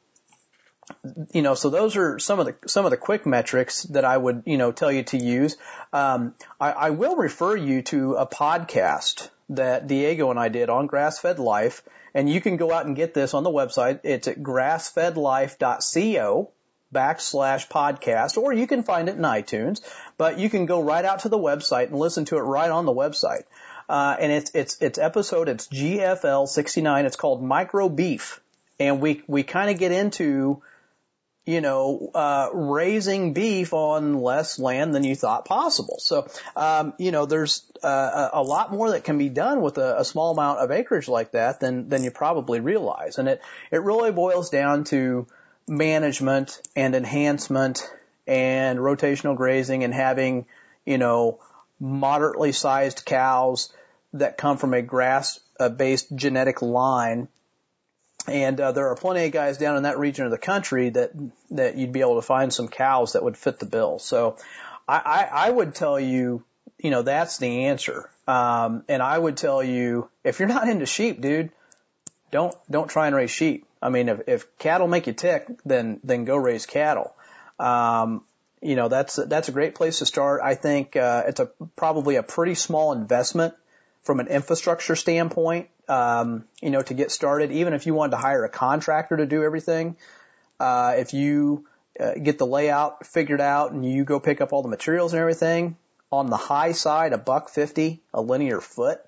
you know, so those are some of the some of the quick metrics that I would you know tell you to use. Um, I, I will refer you to a podcast that Diego and I did on grass-fed life, and you can go out and get this on the website. It's at grassfedlife.co backslash podcast, or you can find it in iTunes, but you can go right out to the website and listen to it right on the website. Uh, and it's, it's, it's episode, it's GFL 69. It's called Micro Beef. And we, we kind of get into, you know, uh, raising beef on less land than you thought possible. So, um, you know, there's uh, a lot more that can be done with a, a, small amount of acreage like that than than you probably realize. And it it really boils down to management and enhancement and rotational grazing and having, you know, moderately sized cows that come from a grass based genetic line and uh, there are plenty of guys down in that region of the country that that you'd be able to find some cows that would fit the bill. So I, I, I would tell you, you know, that's the answer. Um, and I would tell you, if you're not into sheep, dude, don't don't try and raise sheep. I mean, if, if cattle make you tick, then then go raise cattle. Um, you know, that's that's a great place to start. I think uh, it's a probably a pretty small investment from an infrastructure standpoint. Um, you know, to get started, even if you wanted to hire a contractor to do everything, uh, if you uh, get the layout figured out and you go pick up all the materials and everything, on the high side, a buck fifty a linear foot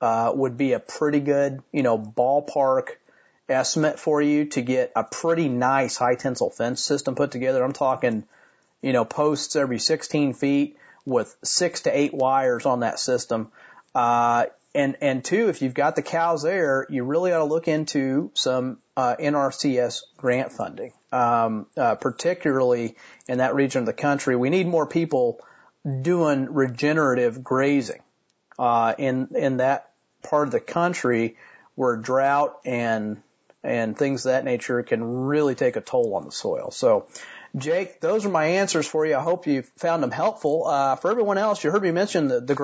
uh, would be a pretty good, you know, ballpark estimate for you to get a pretty nice high tensile fence system put together. I'm talking, you know, posts every 16 feet with six to eight wires on that system. Uh, and, and two, if you've got the cows there, you really ought to look into some, uh, NRCS grant funding. Um, uh, particularly in that region of the country, we need more people doing regenerative grazing, uh, in, in that part of the country where drought and and things of that nature can really take a toll on the soil. So, Jake, those are my answers for you. I hope you found them helpful. Uh, for everyone else, you heard me mention the, the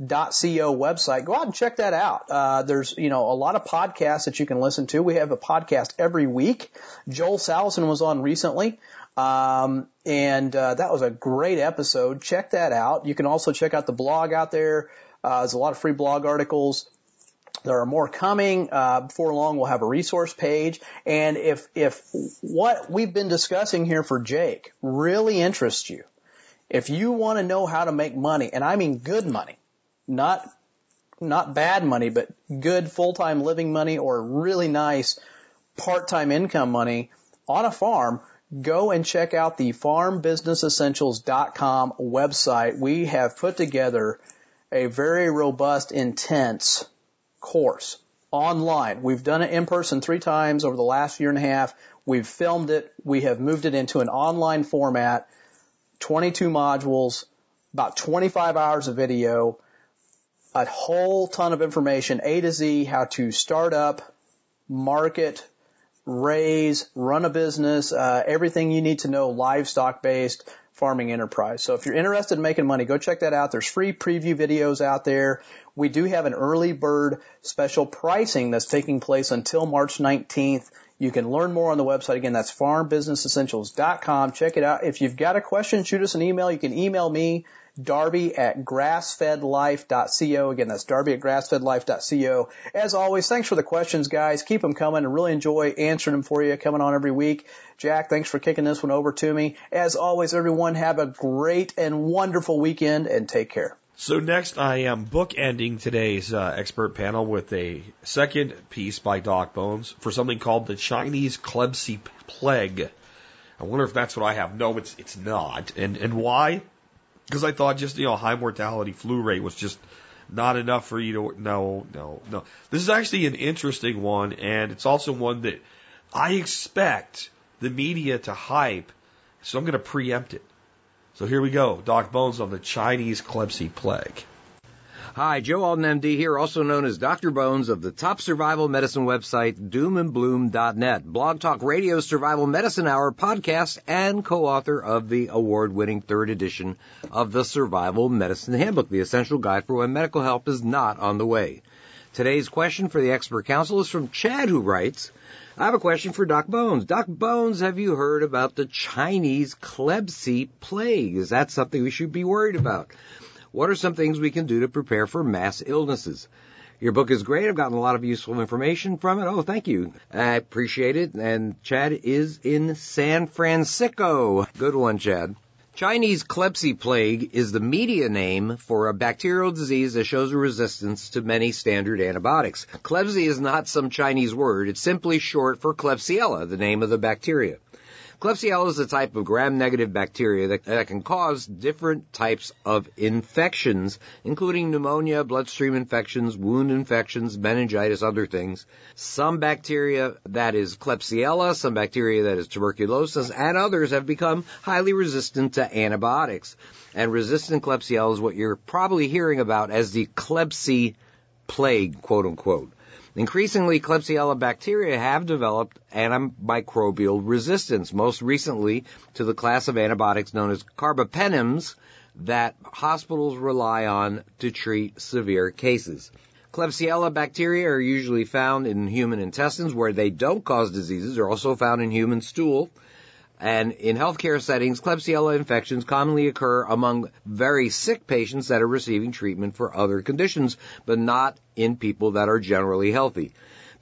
grassfedlife.co website. Go out and check that out. Uh, there's, you know, a lot of podcasts that you can listen to. We have a podcast every week. Joel Salatin was on recently. Um, and, uh, that was a great episode. Check that out. You can also check out the blog out there. Uh, there's a lot of free blog articles. There are more coming. Uh, before long, we'll have a resource page. And if if what we've been discussing here for Jake really interests you, if you want to know how to make money, and I mean good money, not not bad money, but good full-time living money or really nice part-time income money on a farm, go and check out the farmbusinessessentials.com website. We have put together a very robust, intense course online. We've done it in person three times over the last year and a half. We've filmed it. We have moved it into an online format, 22 modules, about 25 hours of video, a whole ton of information, A to Z, how to start up, market, raise, run a business, uh, everything you need to know livestock based farming enterprise. So if you're interested in making money, go check that out. There's free preview videos out there. We do have an early bird special pricing that's taking place until March 19th. You can learn more on the website. Again, that's farmbusinessessentials.com. Check it out. If you've got a question, shoot us an email. You can email me, Darby at grassfedlife.co. Again, that's Darby at grassfedlife.co. As always, thanks for the questions, guys. Keep them coming I really enjoy answering them for you coming on every week. Jack, thanks for kicking this one over to me. As always, everyone have a great and wonderful weekend and take care. So next, I am bookending today's uh, expert panel with a second piece by Doc Bones for something called the Chinese Klebsiella plague. I wonder if that's what I have. No, it's it's not. And and why? Because I thought just you know high mortality flu rate was just not enough for you to no no no. This is actually an interesting one, and it's also one that I expect the media to hype. So I'm going to preempt it. So here we go. Doc Bones on the Chinese Klebsiella plague. Hi, Joe Alton, MD here, also known as Dr. Bones of the top survival medicine website, doomandbloom.net, Blog Talk Radio Survival Medicine Hour podcast, and co-author of the award-winning third edition of the Survival Medicine Handbook, the essential guide for when medical help is not on the way. Today's question for the expert council is from Chad, who writes, I have a question for Doc Bones. Doc Bones, have you heard about the Chinese Klebsiella plague? Is that something we should be worried about? What are some things we can do to prepare for mass illnesses? Your book is great. I've gotten a lot of useful information from it. Oh, thank you. I appreciate it. And Chad is in San Francisco. Good one, Chad. Chinese Klebsiella plague is the media name for a bacterial disease that shows a resistance to many standard antibiotics. Klebsiella is not some Chinese word. It's simply short for Klebsiella, the name of the bacteria. Klebsiella is a type of gram-negative bacteria that, that, can cause different types of infections, including pneumonia, bloodstream infections, wound infections, meningitis, other things. Some bacteria that is Klebsiella, some bacteria that is tuberculosis, and others have become highly resistant to antibiotics. And resistant Klebsiella is what you're probably hearing about as the Klebsiella plague, quote unquote. Increasingly, Klebsiella bacteria have developed antimicrobial resistance, most recently to the class of antibiotics known as carbapenems that hospitals rely on to treat severe cases. Klebsiella bacteria are usually found in human intestines where they don't cause diseases. They're also found in human stool. And in healthcare settings, Klebsiella infections commonly occur among very sick patients that are receiving treatment for other conditions, but not in people that are generally healthy.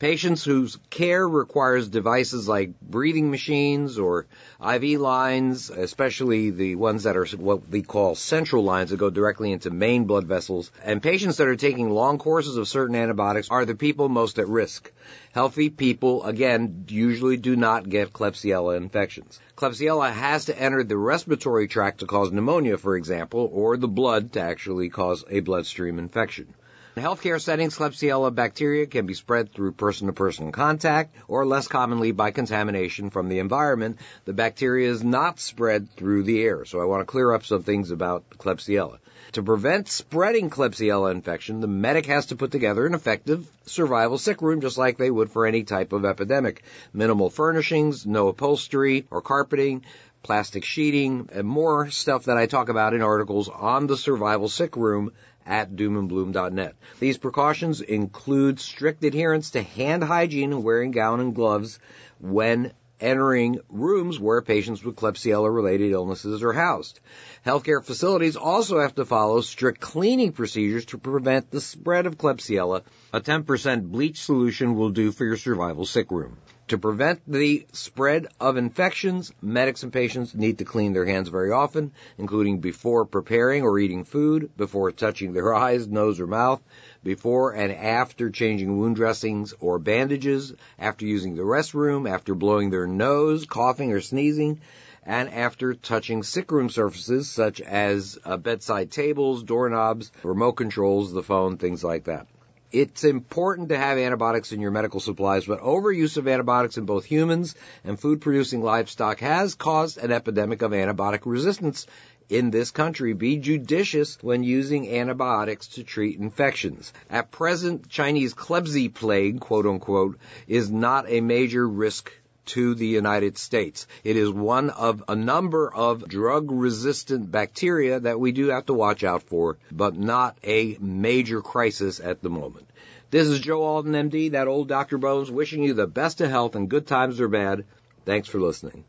Patients whose care requires devices like breathing machines or IV lines, especially the ones that are what we call central lines that go directly into main blood vessels, and patients that are taking long courses of certain antibiotics are the people most at risk. Healthy people, again, usually do not get Klebsiella infections. Klebsiella has to enter the respiratory tract to cause pneumonia, for example, or the blood to actually cause a bloodstream infection. In healthcare settings, Klebsiella bacteria can be spread through person-to-person contact or less commonly by contamination from the environment. The bacteria is not spread through the air. So I want to clear up some things about Klebsiella. To prevent spreading Klebsiella infection, the medic has to put together an effective survival sick room just like they would for any type of epidemic. Minimal furnishings, no upholstery or carpeting, plastic sheeting, and more stuff that I talk about in articles on the survival sick room at doomandbloom.net. These precautions include strict adherence to hand hygiene and wearing gown and gloves when entering rooms where patients with Klebsiella related illnesses are housed. Healthcare facilities also have to follow strict cleaning procedures to prevent the spread of Klebsiella. A 10% bleach solution will do for your survival sick room. To prevent the spread of infections, medics and patients need to clean their hands very often, including before preparing or eating food, before touching their eyes, nose, or mouth, before and after changing wound dressings or bandages, after using the restroom, after blowing their nose, coughing, or sneezing, and after touching sick room surfaces such as uh, bedside tables, doorknobs, remote controls, the phone, things like that. It's important to have antibiotics in your medical supplies, but overuse of antibiotics in both humans and food producing livestock has caused an epidemic of antibiotic resistance in this country. Be judicious when using antibiotics to treat infections. At present, Chinese Klebsi plague, quote unquote, is not a major risk to the United States. It is one of a number of drug resistant bacteria that we do have to watch out for, but not a major crisis at the moment. This is Joe Alton, MD, that old Dr. Bones, wishing you the best of health and good times or bad. Thanks for listening.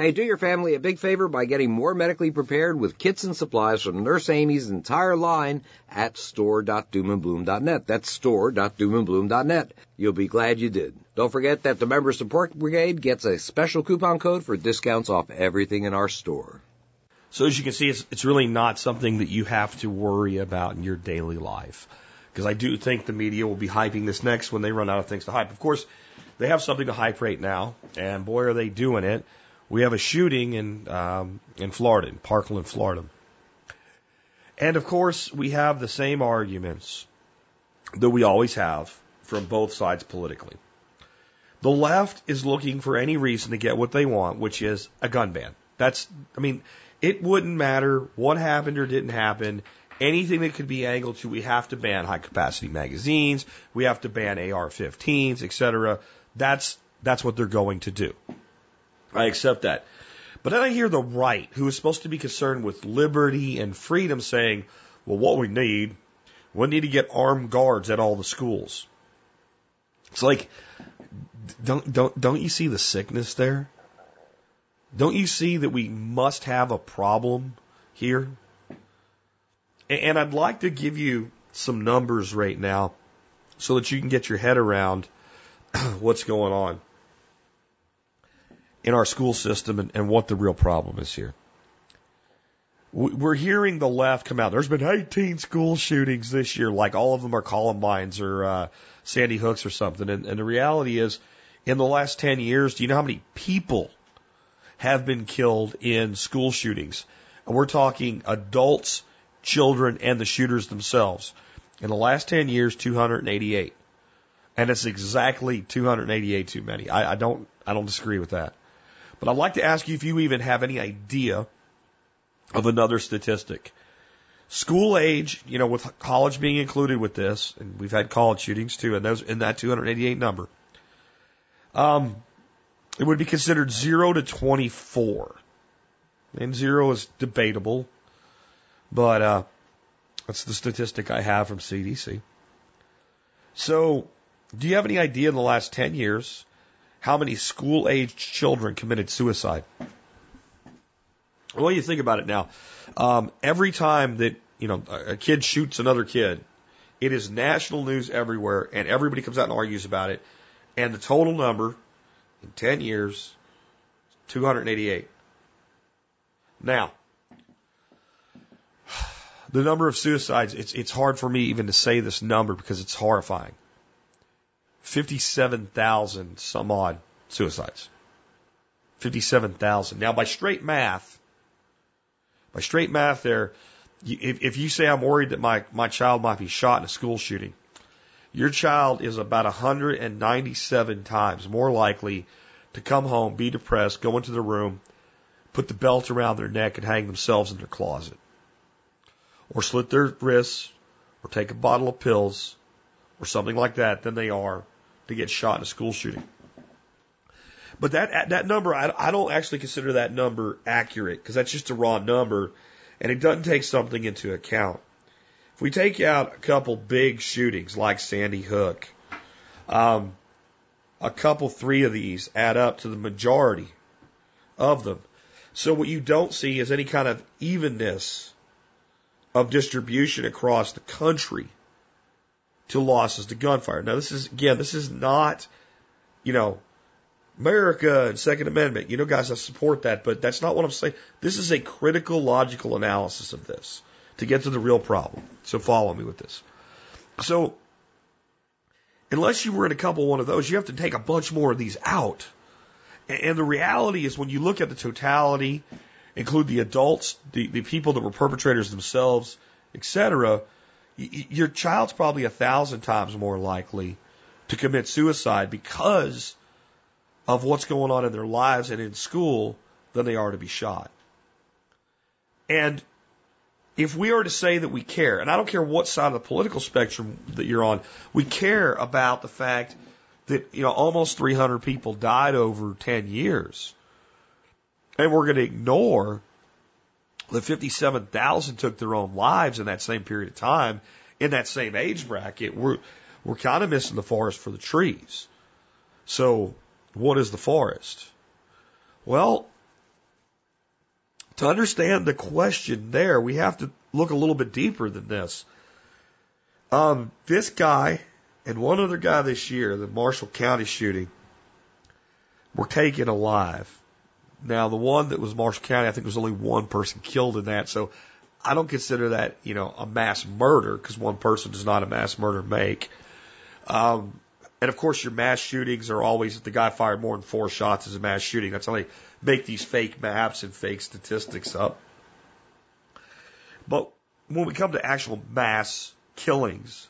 Hey, do your family a big favor by getting more medically prepared with kits and supplies from Nurse Amy's entire line at store.doomandbloom.net. That's store.doomandbloom.net. You'll be glad you did. Don't forget that the Member Support Brigade gets a special coupon code for discounts off everything in our store. So as you can see, it's, it's really not something that you have to worry about in your daily life. Because I do think the media will be hyping this next when they run out of things to hype. Of course, they have something to hype right now, and boy, are they doing it. We have a shooting in um, in Florida, in Parkland, Florida, and of course we have the same arguments that we always have from both sides politically. The left is looking for any reason to get what they want, which is a gun ban. That's, I mean, it wouldn't matter what happened or didn't happen. Anything that could be angled to, we have to ban high capacity magazines, we have to ban AR-15s, etc. That's that's what they're going to do. I accept that. But then I hear the right, who is supposed to be concerned with liberty and freedom, saying, well, what we need, we need to get armed guards at all the schools. It's like, don't, don't, don't you see the sickness there? Don't you see that we must have a problem here? And I'd like to give you some numbers right now so that you can get your head around what's going on in our school system and, and what the real problem is here. We're hearing the left come out. There's been 18 school shootings this year, like all of them are Columbines or uh, Sandy Hooks or something. And, and the reality is, in the last 10 years, do you know how many people have been killed in school shootings? And we're talking adults, children, and the shooters themselves. In the last 10 years, 288. And it's exactly 288 too many. I, I don't, I don't disagree with that. But I'd like to ask you if you even have any idea of another statistic. School age, you know, with college being included with this, and we've had college shootings too, and those in that 288 number. Um, it would be considered zero to 24. And zero is debatable, but uh, that's the statistic I have from CDC. So, do you have any idea in the last 10 years how many school aged children committed suicide? Well, you think about it now. Um, every time that you know a kid shoots another kid, it is national news everywhere, and everybody comes out and argues about it. And the total number in 10 years, 288. Now, the number of suicides, it's, it's hard for me even to say this number because it's horrifying. 57,000 some odd suicides. 57,000. Now, by straight math, by straight math there, if, if you say I'm worried that my, my child might be shot in a school shooting, your child is about 197 times more likely to come home, be depressed, go into the room, put the belt around their neck and hang themselves in their closet. Or slit their wrists, or take a bottle of pills, or something like that than they are to get shot in a school shooting. But that that number, I, I don't actually consider that number accurate because that's just a raw number, and it doesn't take something into account. If we take out a couple big shootings like Sandy Hook, um, a couple, three of these add up to the majority of them. So what you don't see is any kind of evenness of distribution across the country to losses to gunfire. Now this is, again, this is not, you know, America and Second Amendment. You know, guys, I support that, but that's not what I'm saying. This is a critical, logical analysis of this to get to the real problem. So follow me with this. So, unless you were in a couple one of those, you have to take a bunch more of these out. And the reality is when you look at the totality, include the adults, the, the people that were perpetrators themselves, etc., your child's probably a thousand times more likely to commit suicide because of what's going on in their lives and in school than they are to be shot. And if we are to say that we care, and I don't care what side of the political spectrum that you're on, we care about the fact that, you know, almost 300 people died over 10 years. And we're going to ignore the 57,000 took their own lives in that same period of time in that same age bracket. We're, we're kind of missing the forest for the trees. So what is the forest? Well, to understand the question there, we have to look a little bit deeper than this. Um, this guy and one other guy this year, the Marshall County shooting, were taken alive. Now, the one that was Marshall County, I think there was only one person killed in that, so I don't consider that, you know, a mass murder because one person does not a mass murder make. Um, and of course, your mass shootings are always if the guy fired more than four shots is a mass shooting. That's how they make these fake maps and fake statistics up. But when we come to actual mass killings,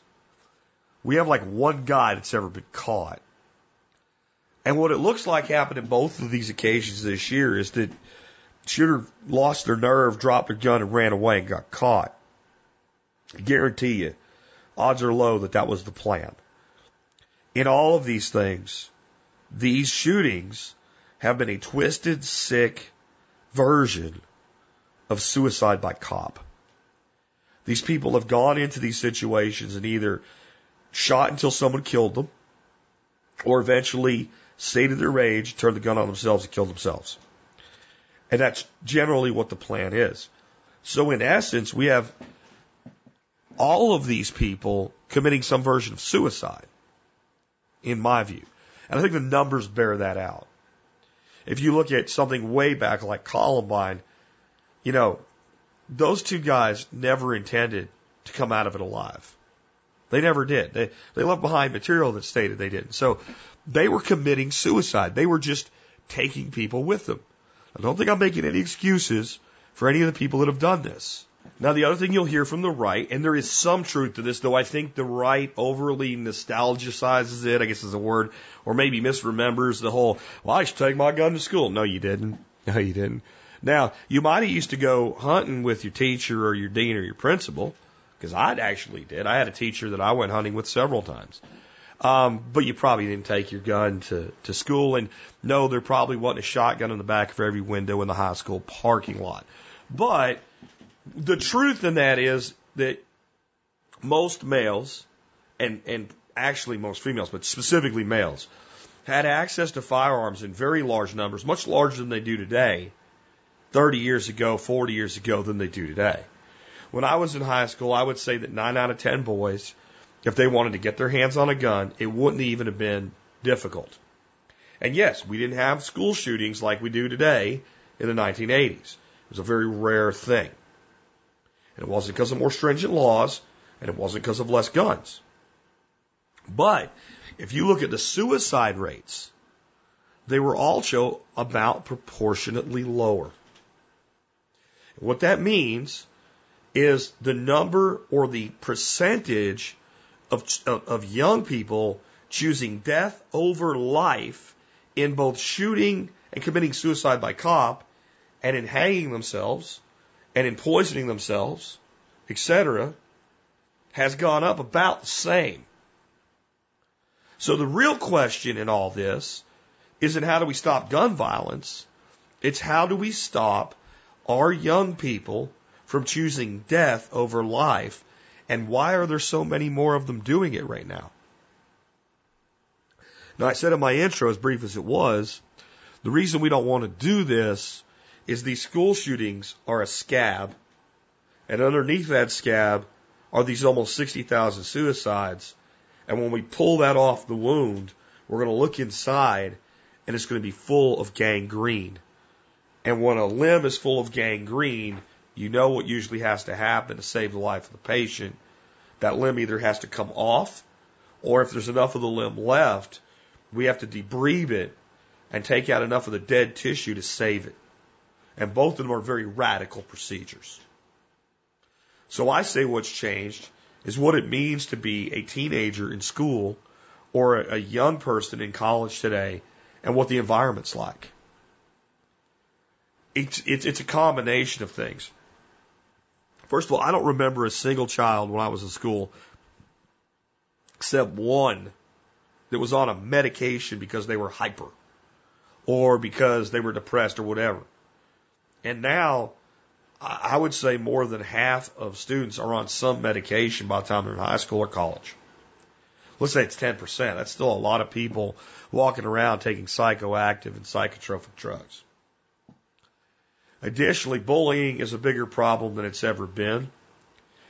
we have like one guy that's ever been caught. And what it looks like happened in both of these occasions this year is that shooter lost their nerve, dropped their gun, and ran away and got caught. I guarantee you, odds are low that that was the plan. In all of these things, these shootings have been a twisted, sick version of suicide by cop. These people have gone into these situations and either shot until someone killed them or eventually stated their rage, turned the gun on themselves and killed themselves. And that's generally what the plan is. So in essence, we have all of these people committing some version of suicide in my view. And I think the numbers bear that out. If you look at something way back like Columbine, you know, those two guys never intended to come out of it alive. They never did. They, they left behind material that stated they didn't. So they were committing suicide. They were just taking people with them. I don't think I'm making any excuses for any of the people that have done this. Now, the other thing you'll hear from the right, and there is some truth to this, though I think the right overly nostalgicizes it, I guess is a word, or maybe misremembers the whole, well, I should take my gun to school. No, you didn't. No, you didn't. Now, you might have used to go hunting with your teacher or your dean or your principal, because I actually did. I had a teacher that I went hunting with several times. Um, but you probably didn't take your gun to, to school. And no, there probably wasn't a shotgun in the back of every window in the high school parking lot. But the truth in that is that most males, and, and actually most females, but specifically males, had access to firearms in very large numbers, much larger than they do today, 30 years ago, 40 years ago than they do today. When I was in high school, I would say that 9 out of 10 boys, if they wanted to get their hands on a gun, it wouldn't even have been difficult. And yes, we didn't have school shootings like we do today in the 1980s. It was a very rare thing. And it wasn't because of more stringent laws, and it wasn't because of less guns. But if you look at the suicide rates, they were also about proportionately lower. What that means is the number or the percentage of, of, young people choosing death over life in both shooting and committing suicide by cop and in hanging themselves and in poisoning themselves, etc., has gone up about the same. So the real question in all this isn't how do we stop gun violence? It's how do we stop our young people from choosing death over life? And why are there so many more of them doing it right now? Now, I said in my intro, as brief as it was, the reason we don't want to do this is these school shootings are a scab, and underneath that scab are these almost 60,000 suicides. And when we pull that off the wound, we're going to look inside, and it's going to be full of gangrene. And when a limb is full of gangrene, you know what usually has to happen to save the life of the patient. That limb either has to come off, or if there's enough of the limb left, we have to debride it and take out enough of the dead tissue to save it. And both of them are very radical procedures. So I say what's changed is what it means to be a teenager in school or a young person in college today and what the environment's like. It's, it's, it's a combination of things. First of all, I don't remember a single child when I was in school, except one that was on a medication because they were hyper or because they were depressed or whatever. And now, I would say more than half of students are on some medication by the time they're in high school or college. Let's say it's 10%. That's still a lot of people walking around taking psychoactive and psychotropic drugs. Additionally, bullying is a bigger problem than it's ever been.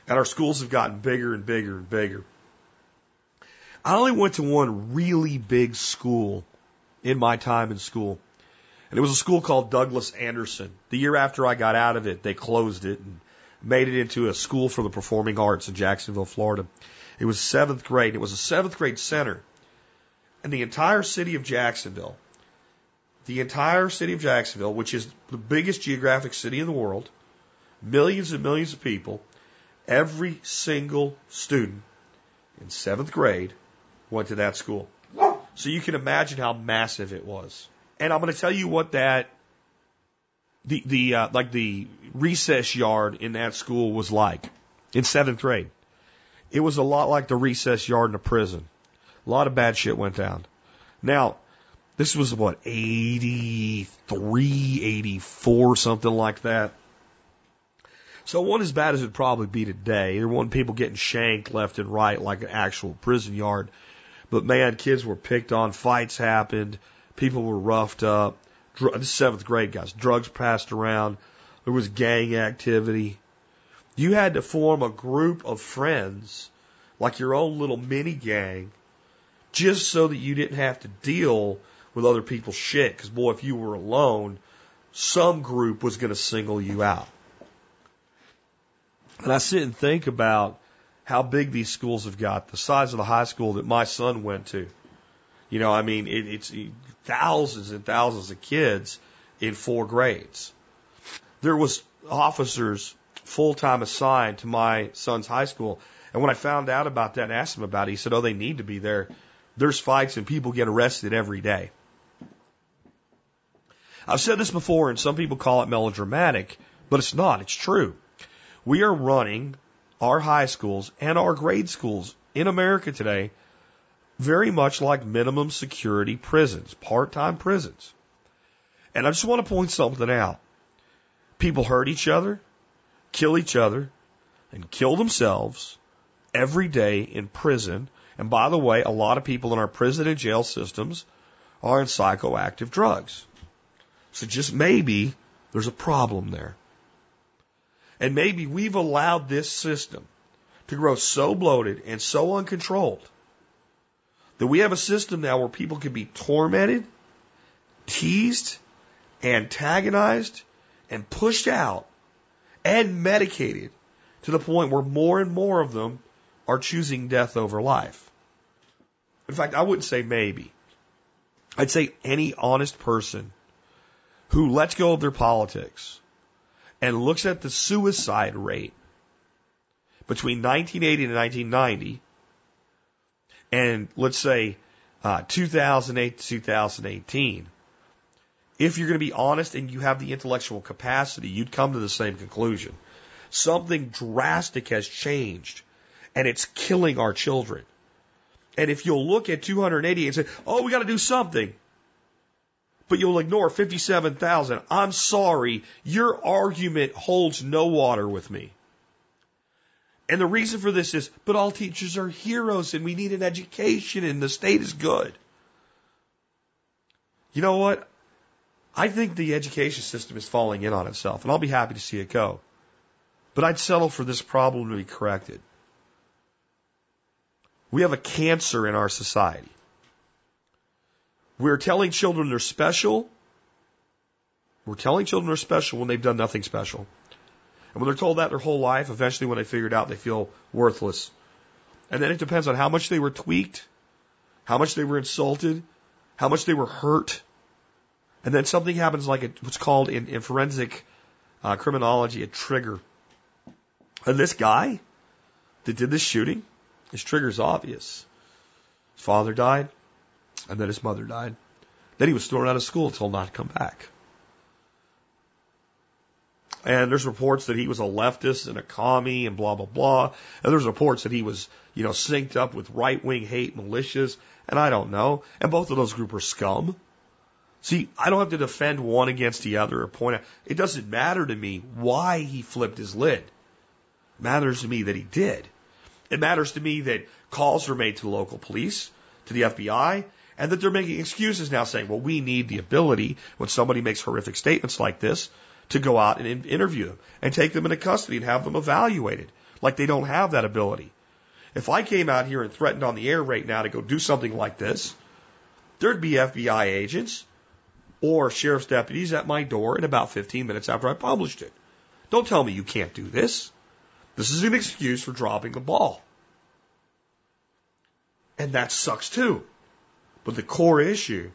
And our schools have gotten bigger and bigger and bigger. I only went to one really big school in my time in school. And it was a school called Douglas Anderson. The year after I got out of it, they closed it and made it into a school for the performing arts in Jacksonville, Florida. It was seventh grade. It was a seventh grade center. And the entire city of Jacksonville the entire city of Jacksonville, which is the biggest geographic city in the world, millions and millions of people, every single student in seventh grade went to that school. So you can imagine how massive it was. And I'm going to tell you what that the the uh, like the recess yard in that school was like in seventh grade. It was a lot like the recess yard in a prison. A lot of bad shit went down. Now, this was what, 83, 84, something like that. So it wasn't as bad as it'd probably be today. There weren't people getting shanked left and right like an actual prison yard. But man, kids were picked on, fights happened, people were roughed up. Dr- this is seventh grade, guys. Drugs passed around. There was gang activity. You had to form a group of friends, like your own little mini gang, just so that you didn't have to deal with other people's shit. Because, boy, if you were alone, some group was going to single you out. And I sit and think about how big these schools have got, the size of the high school that my son went to. You know, I mean, it, it's thousands and thousands of kids in four grades. There was officers full time assigned to my son's high school. And when I found out about that and asked him about it, he said, Oh, they need to be there. There's fights and people get arrested every day. I've said this before, and some people call it melodramatic, but it's not. It's true. We are running our high schools and our grade schools in America today very much like minimum security prisons, part time prisons. And I just want to point something out. People hurt each other, kill each other, and kill themselves every day in prison. And by the way, a lot of people in our prison and jail systems are in psychoactive drugs. So just maybe there's a problem there. And maybe we've allowed this system to grow so bloated and so uncontrolled that we have a system now where people can be tormented, teased, antagonized, and pushed out and medicated to the point where more and more of them are choosing death over life. In fact, I wouldn't say maybe. I'd say any honest person who lets go of their politics and looks at the suicide rate between 1980 and 1990, and let's say uh, 2008 to 2018, if you're going to be honest and you have the intellectual capacity, you'd come to the same conclusion. Something drastic has changed, and it's killing our children. And if you'll look at 280 and say, oh, we got to do something, but you'll ignore 57,000, I'm sorry, your argument holds no water with me. And the reason for this is, but all teachers are heroes and we need an education and the state is good. You know what? I think the education system is falling in on itself, and I'll be happy to see it go. But I'd settle for this problem to be corrected. We have a cancer in our society. We're telling children they're special. We're telling children they're special when they've done nothing special. And when they're told that their whole life, eventually when they figure it out, they feel worthless. And then it depends on how much they were tweaked, how much they were insulted, how much they were hurt. And then something happens like a, what's called in, in forensic uh, criminology a trigger. And this guy that did this shooting, his trigger's obvious. His father died, and then his mother died. Then he was thrown out of school until not come back. And there's reports that he was a leftist and a commie and blah, blah, blah. And there's reports that he was, you know, synced up with right wing hate militias. And I don't know. And both of those groups are scum. See, I don't have to defend one against the other or point out. It doesn't matter to me why he flipped his lid. It matters to me that he did. It matters to me that calls were made to the local police, to the FBI, and that they're making excuses now saying, well, we need the ability when somebody makes horrific statements like this to go out and interview them and take them into custody and have them evaluated. Like they don't have that ability. If I came out here and threatened on the air right now to go do something like this, there'd be FBI agents or sheriff's deputies at my door in about 15 minutes after I published it. Don't tell me you can't do this. This is an excuse for dropping the ball. And that sucks too. But the core issue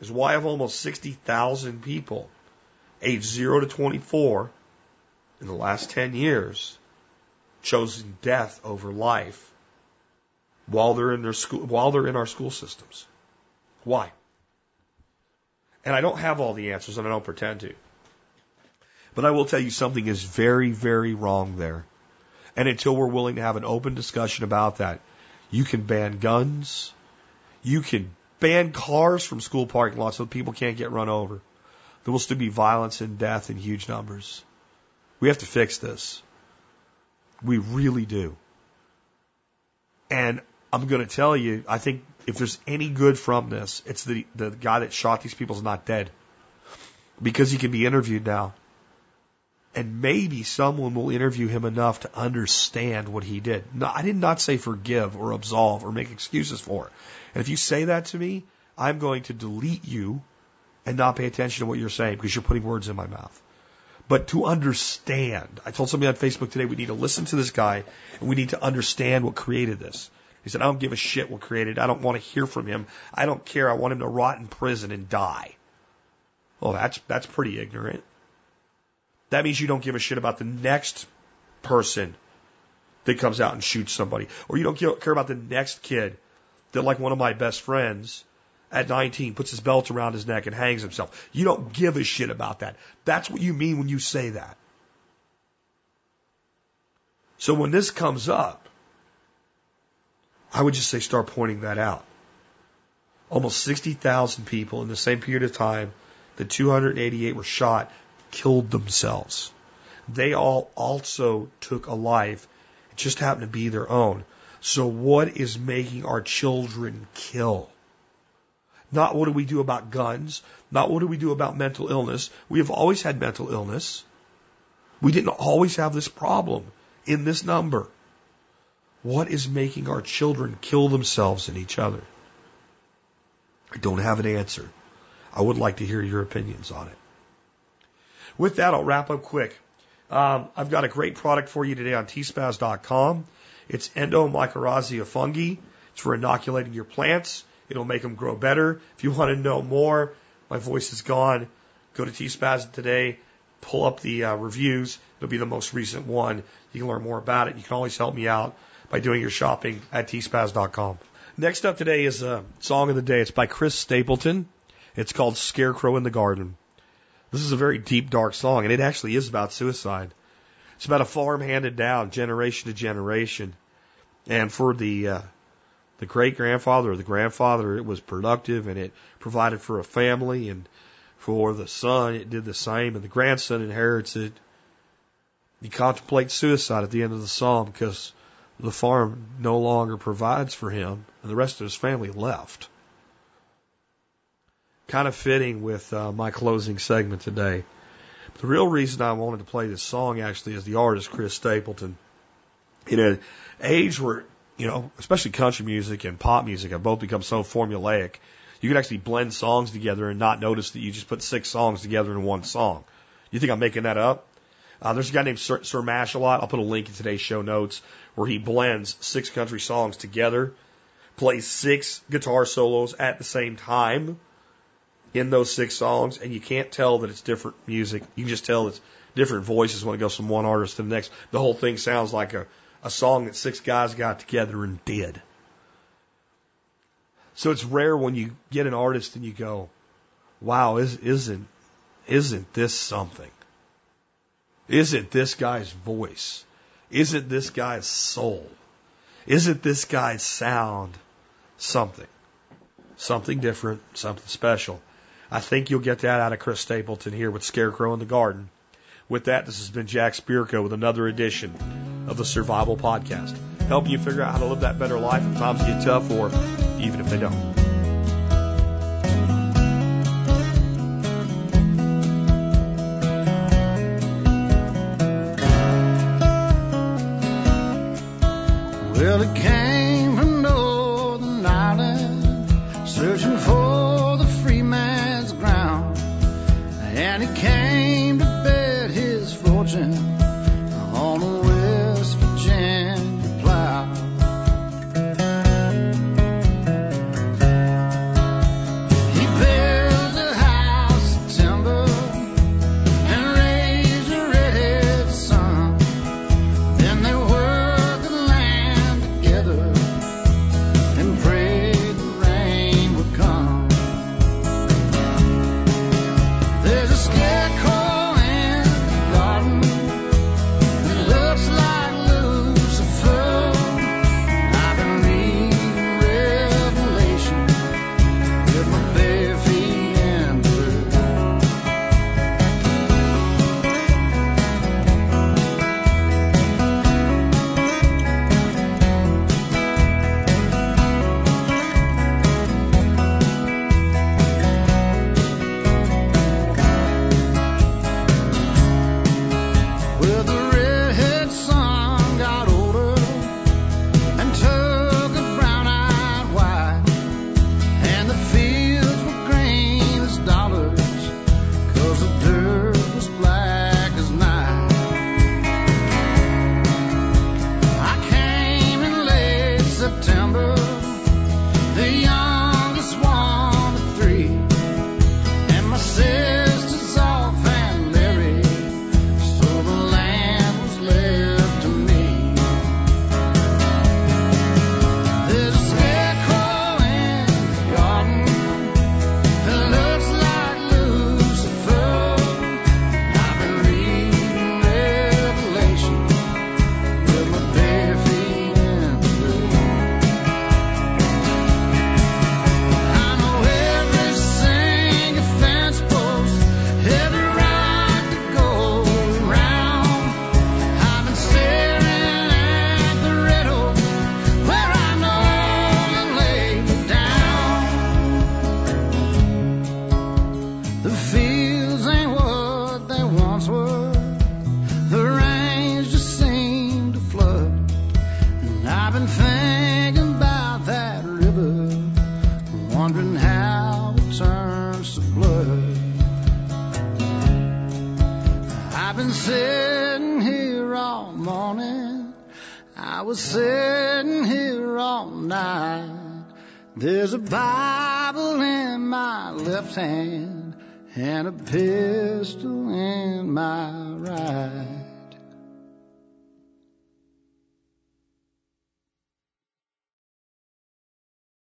is why have almost 60,000 people age 0 to 24 in the last 10 years chosen death over life while they're in their school while they're in our school systems. Why? And I don't have all the answers and I don't pretend to. But I will tell you something is very, very wrong there. And until we're willing to have an open discussion about that, you can ban guns, you can ban cars from school parking lots so people can't get run over. There will still be violence and death in huge numbers. We have to fix this. We really do. And I'm going to tell you, I think if there's any good from this, it's the, the guy that shot these people is not dead. Because he can be interviewed now. And maybe someone will interview him enough to understand what he did. No, I did not say forgive or absolve or make excuses for. And if you say that to me, I'm going to delete you and not pay attention to what you're saying because you're putting words in my mouth. But to understand, I told somebody on Facebook today we need to listen to this guy and we need to understand what created this. He said, I don't give a shit what created. I don't want to hear from him. I don't care. I want him to rot in prison and die. Well, that's that's pretty ignorant. That means you don't give a shit about the next person that comes out and shoots somebody, or you don't care about the next kid that, like one of my best friends, at 19 puts his belt around his neck and hangs himself. You don't give a shit about that. That's what you mean when you say that. So when this comes up, I would just say start pointing that out. Almost 60,000 people in the same period of time, the 288 were shot, killed themselves. They all also took a life. It just happened to be their own. So what is making our children kill? Not what do we do about guns, not what do we do about mental illness. We have always had mental illness. We didn't always have this problem in this number. What is making our children kill themselves and each other? I don't have an answer. I would like to hear your opinions on it. With that, I'll wrap up quick. Um, I've got a great product for you today on tspaz.com. It's endomycorrhizae fungi. It's for inoculating your plants. It'll make them grow better. If you want to know more, my voice is gone. Go to tspaz today. Pull up the uh, reviews. It'll be the most recent one. You can learn more about it. You can always help me out by doing your shopping at tspaz.com. Next up today is a song of the day. It's by Chris Stapleton. It's called Scarecrow in the Garden. This is a very deep, dark song, and it actually is about suicide. It's about a farm handed down generation to generation. And for the uh, the great grandfather or the grandfather, it was productive and it provided for a family, and for the son, it did the same, and the grandson inherits it. He contemplates suicide at the end of the psalm because the farm no longer provides for him, and the rest of his family left. Kind of fitting with uh, my closing segment today. The real reason I wanted to play this song actually is the artist Chris Stapleton. In an age where, you know, especially country music and pop music have both become so formulaic, you can actually blend songs together and not notice that you just put six songs together in one song. You think I'm making that up? Uh, there's a guy named Sir, Sir Mash-a-Lot. I'll put a link in today's show notes where he blends six country songs together, plays six guitar solos at the same time in those six songs, and you can't tell that it's different music. You can just tell it's different voices when it goes from one artist to the next. The whole thing sounds like a, a song that six guys got together and did. So it's rare when you get an artist and you go, wow, is, isn't, isn't this something? Isn't this guy's voice? Isn't this guy's soul? Isn't this guy's sound something? Something different, something special. I think you'll get that out of Chris Stapleton here with Scarecrow in the Garden. With that, this has been Jack Spirko with another edition of the Survival Podcast, helping you figure out how to live that better life if times get tough or even if they don't.